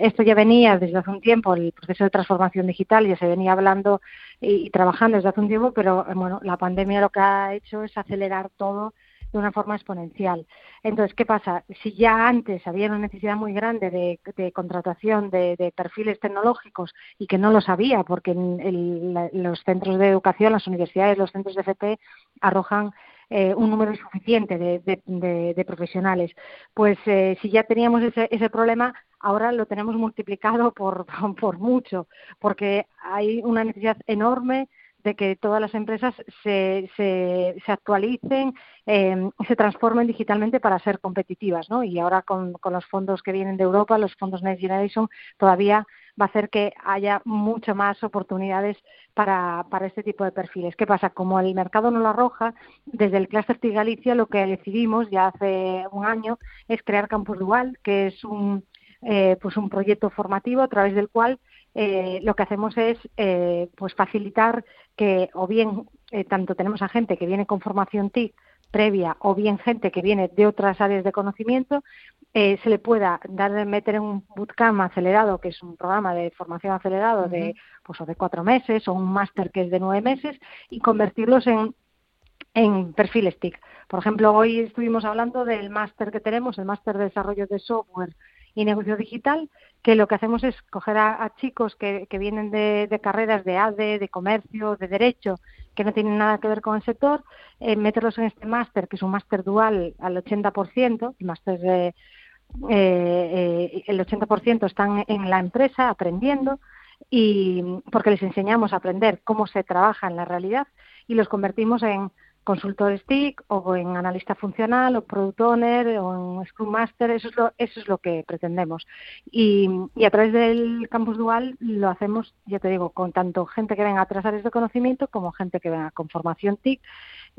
esto ya venía desde hace un tiempo, el proceso de transformación digital ya se venía hablando y, trabajando desde hace un tiempo, pero bueno, la pandemia lo que ha hecho es acelerar todo de una forma exponencial. Entonces, ¿qué pasa? Si ya antes había una necesidad muy grande de, contratación de, perfiles tecnológicos y que no lo sabía, porque en los centros de educación, las universidades, los centros de FP arrojan eh, un número insuficiente de, profesionales. Pues eh, si ya teníamos ese, ese problema, ahora lo tenemos multiplicado por, (laughs) por mucho, porque hay una necesidad enorme de que todas las empresas se, se, actualicen, eh, se transformen digitalmente para ser competitivas, ¿no? Y ahora con, con, los fondos que vienen de Europa, los fondos Next Generation, todavía va a hacer que haya mucho más oportunidades para, para este tipo de perfiles. ¿Qué pasa? Como el mercado no lo arroja, desde el Cluster TIC Galicia lo que decidimos ya hace un año es crear Campus Dual, que es un, eh, pues un proyecto formativo a través del cual eh, lo que hacemos es eh, pues facilitar que o bien eh, tanto tenemos a gente que viene con formación TIC previa o bien gente que viene de otras áreas de conocimiento eh, se le pueda dar meter en un bootcamp acelerado que es un programa de formación acelerado de pues o de cuatro meses o un máster que es de nueve meses y convertirlos en en perfiles TIC. Por ejemplo, hoy estuvimos hablando del máster que tenemos, el máster de desarrollo de software y negocio digital, que lo que hacemos es coger a, chicos que, que vienen de, de, carreras de ADE, de comercio, de derecho, que no tienen nada que ver con el sector, eh, meterlos en este máster, que es un máster dual al 80%, el máster eh, eh, el 80% están en la empresa aprendiendo, y porque les enseñamos a aprender cómo se trabaja en la realidad y los convertimos en consultor stick o en analista funcional o product owner o en scrum master, eso es lo, eso es lo que pretendemos. Y, y, a través del campus dual lo hacemos, ya te digo, con tanto gente que venga a tres áreas de conocimiento como gente que venga con formación TIC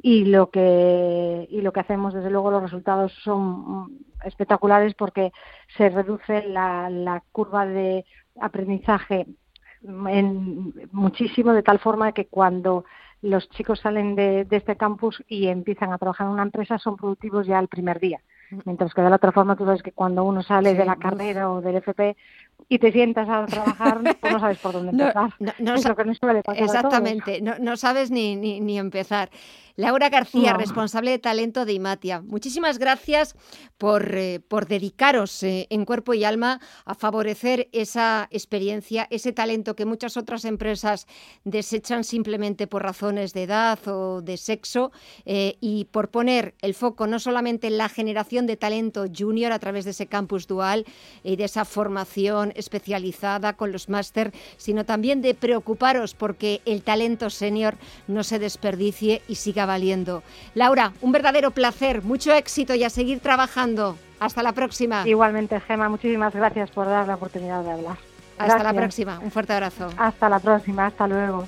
y lo que y lo que hacemos desde luego los resultados son espectaculares porque se reduce la, la curva de aprendizaje en muchísimo de tal forma que cuando los chicos salen de, este campus y empiezan a trabajar en una empresa, son productivos ya el primer día. Mientras que de la otra forma, tú sabes que cuando uno sale de la carrera o del FP y te sientas a trabajar, (laughs) pues no sabes por dónde empezar. No, es lo que suele pasar Exactamente, no, no, sabes ni, ni, ni empezar. Laura García, responsable de talento de Imatia. Muchísimas gracias por, eh, por dedicaros eh, en cuerpo y alma a favorecer esa experiencia, ese talento que muchas otras empresas desechan simplemente por razones de edad o de sexo eh, y por poner el foco no solamente en la generación de talento junior a través de ese campus dual y de esa formación especializada con los máster, sino también de preocuparos porque el talento senior no se desperdicie y siga valiendo. Laura, un verdadero placer, mucho éxito y a seguir trabajando. Hasta la próxima. Igualmente, Gema, muchísimas gracias por dar la oportunidad de hablar. Hasta la próxima, un fuerte abrazo. Hasta la próxima, hasta luego.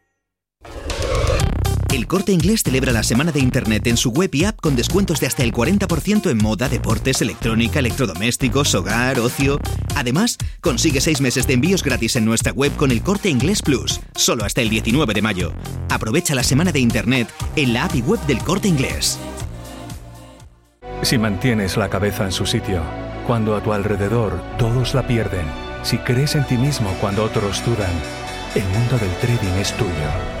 El Corte Inglés celebra la semana de Internet en su web y app con descuentos de hasta el 40% en moda, deportes, electrónica, electrodomésticos, hogar, ocio. Además, consigue seis meses de envíos gratis en nuestra web con el Corte Inglés Plus, solo hasta el 19 de mayo. Aprovecha la semana de Internet en la app y web del Corte Inglés. Si mantienes la cabeza en su sitio, cuando a tu alrededor todos la pierden, si crees en ti mismo cuando otros dudan, el mundo del trading es tuyo.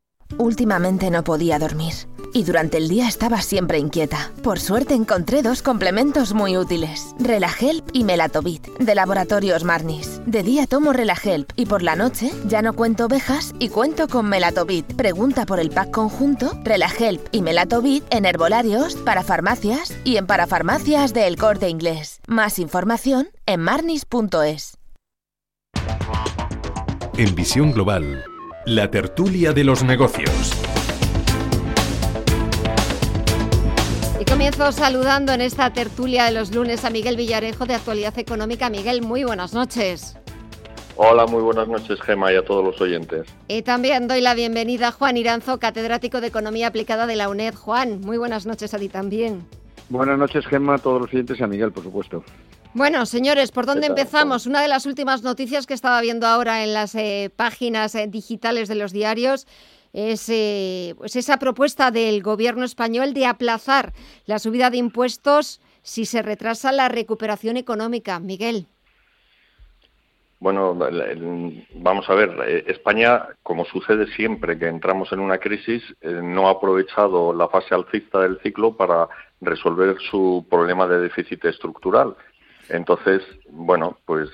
Últimamente no podía dormir y durante el día estaba siempre inquieta. Por suerte encontré dos complementos muy útiles, Relahelp y Melatovit, de Laboratorios Marnis. De día tomo Relahelp y por la noche ya no cuento ovejas y cuento con Melatovit. Pregunta por el pack conjunto Relahelp y Melatovit en herbolarios, para farmacias y en parafarmacias de El Corte Inglés. Más información en marnis.es. En Visión Global, la tertulia de los negocios. comienzo saludando en esta tertulia de los lunes a Miguel Villarejo de Actualidad Económica. Miguel, muy buenas noches. Hola, muy buenas noches, Gema, y a todos los oyentes. Y también doy la bienvenida a Juan Iranzo, catedrático de Economía Aplicada de la UNED. Juan, muy buenas noches a ti también. Buenas noches, Gema, a todos los oyentes y a Miguel, por supuesto. Bueno, señores, ¿por dónde empezamos? Una de las últimas noticias que estaba viendo ahora en las eh, páginas eh, digitales de los diarios es eh, pues esa propuesta del gobierno español de aplazar la subida de impuestos si se retrasa la recuperación económica. Miguel. Bueno, vamos a ver, eh, España, como sucede siempre que entramos en una crisis, no ha aprovechado la fase alcista del ciclo para resolver su problema de déficit estructural. Entonces, bueno, pues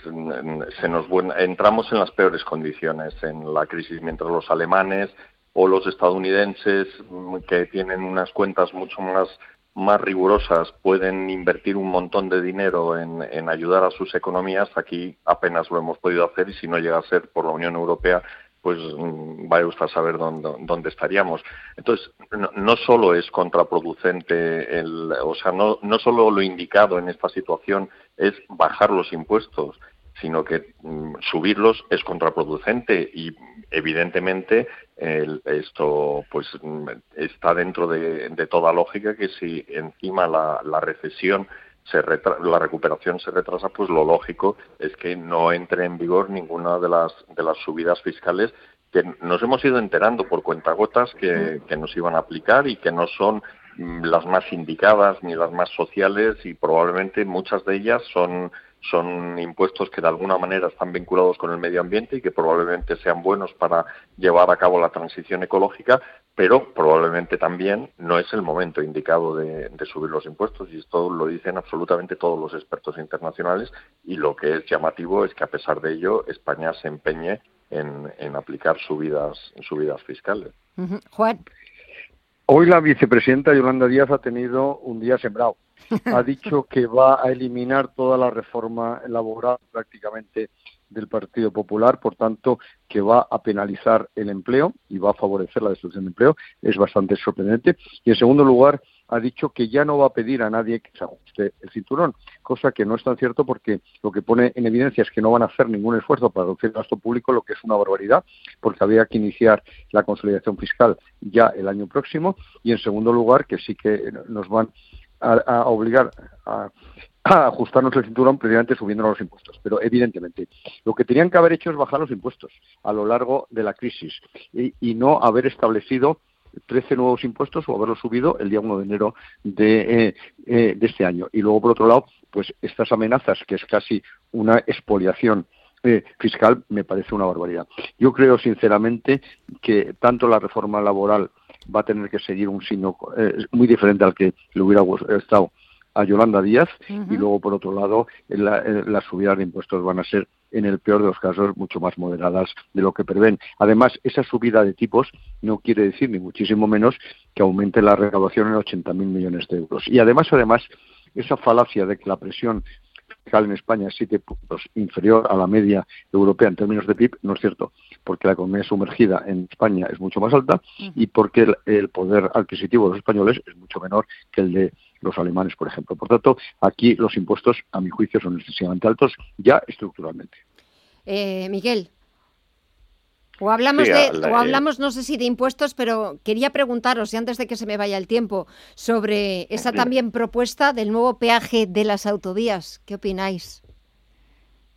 se nos entramos en las peores condiciones en la crisis, mientras los alemanes, o los estadounidenses mm, que tienen unas cuentas mucho más más rigurosas pueden invertir un montón de dinero en, ayudar a sus economías, aquí apenas lo hemos podido hacer y si no llega a ser por la Unión Europea, pues mm, vaya usted a saber dónde, dónde estaríamos. Entonces, no, solo es contraproducente, el, o sea, no, no solo lo indicado en esta situación es bajar los impuestos, sino que mm, subirlos es contraproducente y evidentemente esto pues mm, está dentro de, toda lógica que si encima la, recesión se la recuperación se retrasa, pues lo lógico es que no entre en vigor ninguna de las de las subidas fiscales que nos hemos ido enterando por cuentagotas que, que nos iban a aplicar y que no son las más indicadas ni las más sociales y probablemente muchas de ellas son son impuestos que de alguna manera están vinculados con el medio ambiente y que probablemente sean buenos para llevar a cabo la transición ecológica, pero probablemente también no es el momento indicado de, subir los impuestos y esto lo dicen absolutamente todos los expertos internacionales y lo que es llamativo es que a pesar de ello España se empeñe en, aplicar subidas, subidas fiscales. Juan. Hoy la vicepresidenta Yolanda Díaz ha tenido un día sembrado (laughs) ha dicho que va a eliminar toda la reforma laboral prácticamente del Partido Popular, por tanto, que va a penalizar el empleo y va a favorecer la destrucción de empleo, es bastante sorprendente. Y en segundo lugar, ha dicho que ya no va a pedir a nadie que se ajuste el cinturón, cosa que no es tan cierto porque lo que pone en evidencia es que no van a hacer ningún esfuerzo para reducir el gasto público, lo que es una barbaridad, porque había que iniciar la consolidación fiscal ya el año próximo. Y en segundo lugar, que sí que nos van a, obligar a, ajustarnos el cinturón precisamente subiendo los impuestos. Pero evidentemente, lo que tenían que haber hecho es bajar los impuestos a lo largo de la crisis y, no haber establecido 13 nuevos impuestos o haberlos subido el día 1 de enero de, eh, eh, de este año. Y luego, por otro lado, pues estas amenazas, que es casi una expoliación eh, fiscal, me parece una barbaridad. Yo creo, sinceramente, que tanto la reforma laboral va a tener que seguir un signo muy diferente al que le hubiera estado a Yolanda Díaz y luego por otro lado las subidas de impuestos van a ser en el peor de los casos mucho más moderadas de lo que prevén. Además, esa subida de tipos no quiere decir ni muchísimo menos que aumente la recaudación en 80.000 millones de euros. Y además, además, esa falacia de que la presión en España es siete puntos inferior a la media europea en términos de PIB, no es cierto, porque la economía sumergida en España es mucho más alta y porque el, poder adquisitivo de los españoles es mucho menor que el de los alemanes, por ejemplo. Por tanto, aquí los impuestos, a mi juicio, son excesivamente altos ya estructuralmente. Eh, Miguel. O hablamos de, o hablamos, no sé si de impuestos, pero quería preguntaros, y antes de que se me vaya el tiempo, sobre esa también propuesta del nuevo peaje de las autovías. ¿Qué opináis?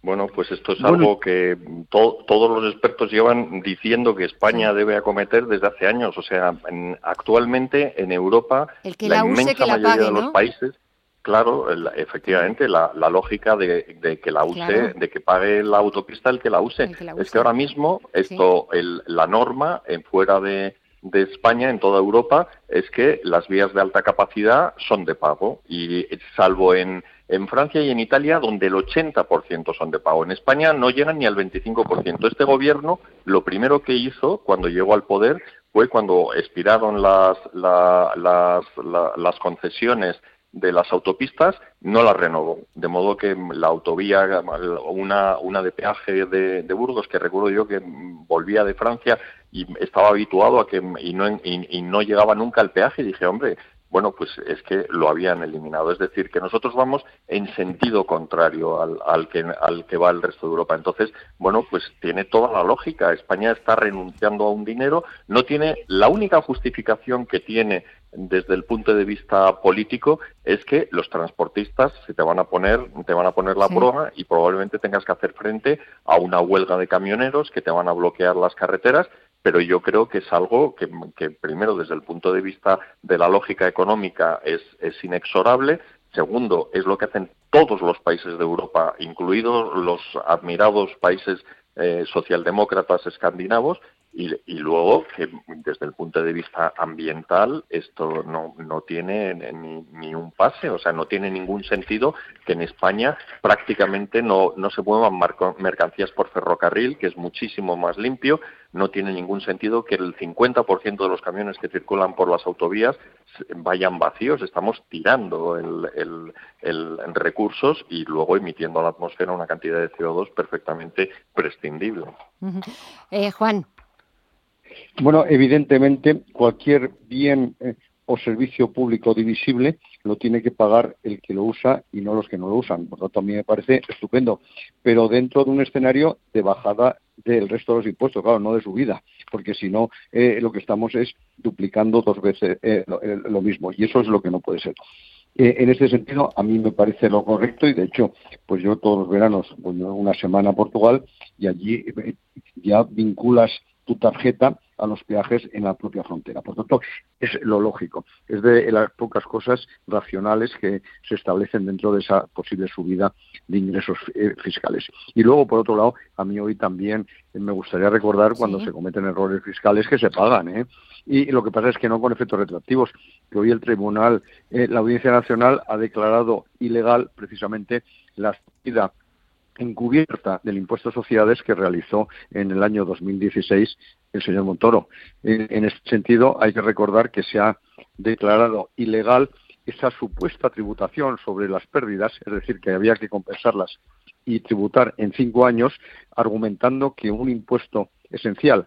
Bueno, pues esto es algo que todos los expertos llevan diciendo que España debe acometer desde hace años. O sea, actualmente en Europa, el que la, use, que la pague, de los países Claro, efectivamente, la, lógica de, que la use, de que pague la autopista el que la use. Es que ahora mismo esto, la norma en fuera de, España, en toda Europa, es que las vías de alta capacidad son de pago. Y salvo en, en Francia y en Italia, donde el 80% son de pago. En España no llegan ni al 25%. Este gobierno lo primero que hizo cuando llegó al poder fue cuando expiraron las, las, las concesiones de las autopistas no las renovó. De modo que la autovía, una, una de peaje de, Burgos, que recuerdo yo que volvía de Francia y estaba habituado a que y no, y, no llegaba nunca al peaje, y dije, hombre, bueno, pues es que lo habían eliminado. Es decir, que nosotros vamos en sentido contrario al, al, que, al que va el resto de Europa. Entonces, bueno, pues tiene toda la lógica. España está renunciando a un dinero, no tiene la única justificación que tiene desde el punto de vista político es que los transportistas se te van a poner te van a poner la prueba y probablemente tengas que hacer frente a una huelga de camioneros que te van a bloquear las carreteras pero yo creo que es algo que, primero desde el punto de vista de la lógica económica es, inexorable. Segundo es lo que hacen todos los países de Europa incluidos los admirados países eh, socialdemócratas escandinavos y, luego que desde el punto de vista ambiental esto no, no tiene ni, ni, un pase, o sea, no tiene ningún sentido que en España prácticamente no, no se muevan mercancías por ferrocarril, que es muchísimo más limpio, no tiene ningún sentido que el 50% de los camiones que circulan por las autovías vayan vacíos, estamos tirando el, el, recursos y luego emitiendo a la atmósfera una cantidad de CO2 perfectamente prescindible. eh, Juan. Bueno, evidentemente cualquier bien eh, o servicio público divisible lo tiene que pagar el que lo usa y no los que no lo usan. Por lo tanto, a mí me parece estupendo, pero dentro de un escenario de bajada del resto de los impuestos, claro, no de subida, porque si no, eh, lo que estamos es duplicando dos veces eh, lo, mismo, y eso es lo que no puede ser. En este sentido, a mí me parece lo correcto y, de hecho, pues yo todos los veranos voy una semana a Portugal y allí ya vinculas tu tarjeta a los peajes en la propia frontera. Por tanto, es lo lógico. Es de las pocas cosas racionales que se establecen dentro de esa posible subida de ingresos eh, fiscales. Y luego, por otro lado, a mí hoy también me gustaría recordar cuando se cometen errores fiscales que se pagan. ¿eh? Y lo que pasa es que no con efectos retroactivos, que hoy el Tribunal, eh, la Audiencia Nacional ha declarado ilegal precisamente la subida encubierta del impuesto a sociedades que realizó en el año 2016 el señor Montoro. En, este sentido, hay que recordar que se ha declarado ilegal esa supuesta tributación sobre las pérdidas, es decir, que había que compensarlas y tributar en cinco años, argumentando que un impuesto esencial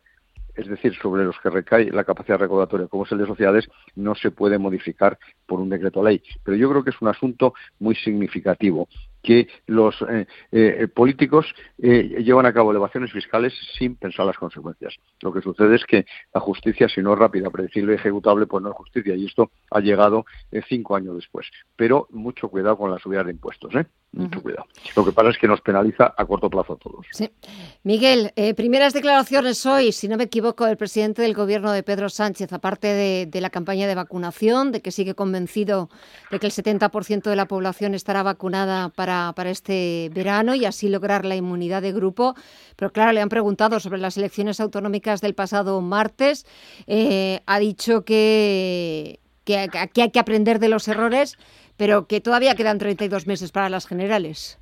es decir, sobre los que recae la capacidad recaudatoria, como es el de sociedades, no se puede modificar por un decreto ley. Pero yo creo que es un asunto muy significativo que los eh, eh, políticos eh, llevan a cabo elevaciones fiscales sin pensar las consecuencias. Lo que sucede es que la justicia, si no es rápida, predecible y ejecutable, pues no es justicia. Y esto ha llegado cinco años después. Pero mucho cuidado con la subida de impuestos. ¿eh? Mucho cuidado. Lo que pasa es que nos penaliza a corto plazo a todos. Sí. Miguel, primeras declaraciones hoy, si no me equivoco, del presidente del gobierno de Pedro Sánchez, aparte de, de la campaña de vacunación, de que sigue convencido de que el 70% de la población estará vacunada para para, este verano y así lograr la inmunidad de grupo. Pero claro, le han preguntado sobre las elecciones autonómicas del pasado martes. Eh, ha dicho que, que, hay que aprender de los errores, pero que todavía quedan 32 meses para las generales.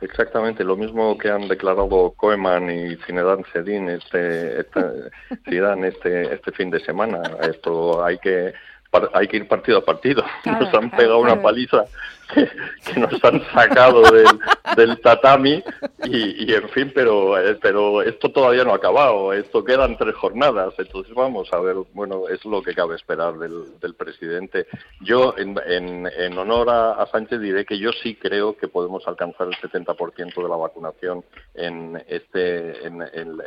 Exactamente, lo mismo que han declarado Koeman y Zinedine Zedin este, este, (laughs) este, este fin de semana. Esto hay que hay que ir partido a partido. (laughs) nos han pegado una paliza que, nos han sacado del, tatami y, en fin, pero, eh, pero esto todavía no ha acabado. Esto quedan tres jornadas. Entonces vamos a ver, bueno, es lo que cabe esperar del, del presidente. Yo, en, en, honor a, Sánchez, diré que yo sí creo que podemos alcanzar el 70% de la vacunación en, este, en,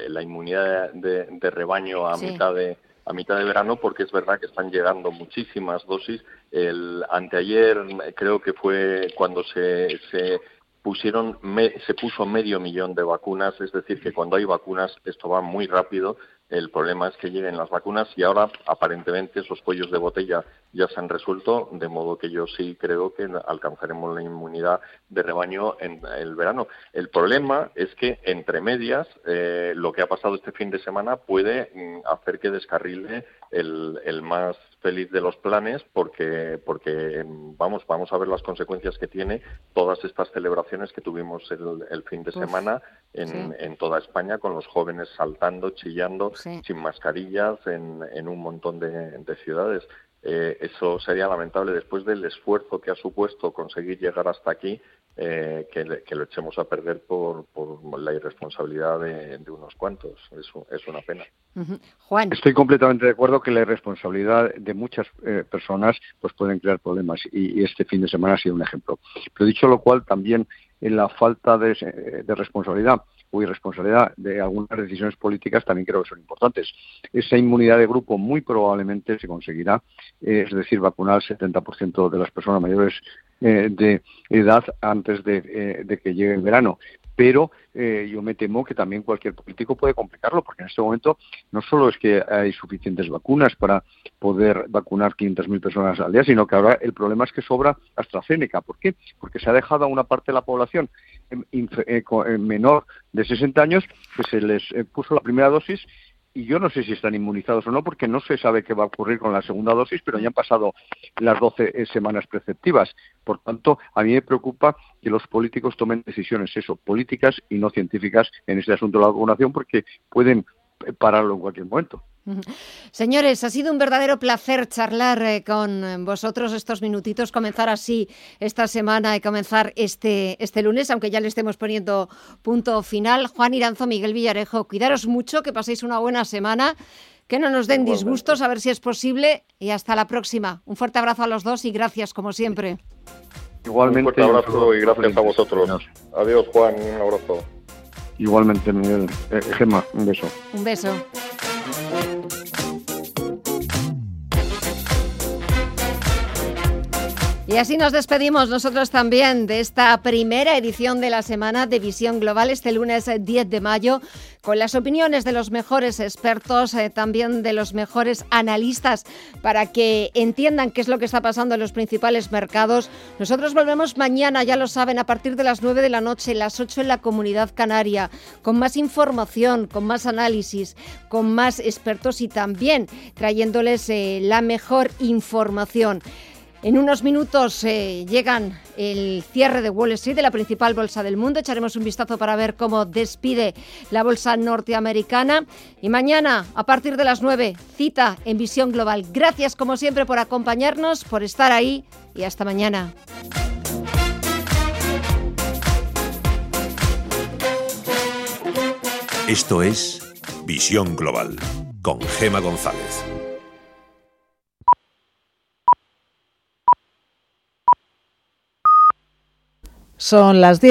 la inmunidad de, rebaño a mitad de a mitad de verano porque es verdad que están llegando muchísimas dosis. El anteayer creo que fue cuando se, se pusieron se puso medio millón de vacunas, es decir, que cuando hay vacunas esto va muy rápido el problema es que lleguen las vacunas y ahora aparentemente esos cuellos de botella ya se han resuelto, de modo que yo sí creo que alcanzaremos la inmunidad de rebaño en el verano. El problema es que entre medias eh, lo que ha pasado este fin de semana puede mm, hacer que descarrile el, el más feliz de los planes porque porque vamos vamos a ver las consecuencias que tiene todas estas celebraciones que tuvimos el, fin de semana en, en, toda España con los jóvenes saltando chillando sin mascarillas en, en un montón de, de ciudades eh, eso sería lamentable después del esfuerzo que ha supuesto conseguir llegar hasta aquí eh, que, lo echemos a perder por, la irresponsabilidad de, unos cuantos. Eso es una pena. Juan. Estoy completamente de acuerdo que la irresponsabilidad de muchas eh, personas pues pueden crear problemas y, este fin de semana ha sido un ejemplo. Pero dicho lo cual, también en la falta de, de responsabilidad o irresponsabilidad de algunas decisiones políticas también creo que son importantes. Esa inmunidad de grupo muy probablemente se conseguirá, eh, es decir, vacunar al 70% de las personas mayores eh, de edad antes eh, de, que llegue el verano pero eh, yo me temo que también cualquier político puede complicarlo, porque en este momento no solo es que hay suficientes vacunas para poder vacunar 500.000 personas al día, sino que ahora el problema es que sobra AstraZeneca. ¿Por qué? Porque se ha dejado a una parte de la población eh, menor de 60 años que se les eh, puso la primera dosis y yo no sé si están inmunizados o no, porque no se sabe qué va a ocurrir con la segunda dosis, pero ya han pasado las 12 eh, semanas preceptivas. Por tanto, a mí me preocupa que los políticos tomen decisiones, eso, políticas y no científicas en este asunto de la vacunación, porque pueden eh, pararlo en cualquier momento. (laughs) Señores, ha sido un verdadero placer charlar eh, con vosotros estos minutitos, comenzar así esta semana y comenzar este, este lunes, aunque ya le estemos poniendo punto final. Juan Iranzo, Miguel Villarejo, cuidaros mucho, que paséis una buena semana que no nos den disgustos, a ver si es posible y hasta la próxima. Un fuerte abrazo a los dos y gracias como siempre. Igualmente. Un fuerte abrazo y gracias a vosotros. Adiós Juan, un abrazo. Igualmente Miguel. Eh, Gemma, un beso. Un beso. Y así nos despedimos nosotros también de esta primera edición de la semana de Visión Global este lunes 10 de mayo con las opiniones de los mejores expertos, eh, también de los mejores analistas para que entiendan qué es lo que está pasando en los principales mercados. Nosotros volvemos mañana, ya lo saben, a partir de las 9 de la noche, las 8 en la comunidad canaria, con más información, con más análisis, con más expertos y también trayéndoles eh, la mejor información. En unos minutos eh, llegan el cierre de Wall Street, de la principal bolsa del mundo. Echaremos un vistazo para ver cómo despide la bolsa norteamericana. Y mañana, a partir de las 9, cita en Visión Global. Gracias, como siempre, por acompañarnos, por estar ahí y hasta mañana. Esto es Visión Global con Gema González. Son las 10.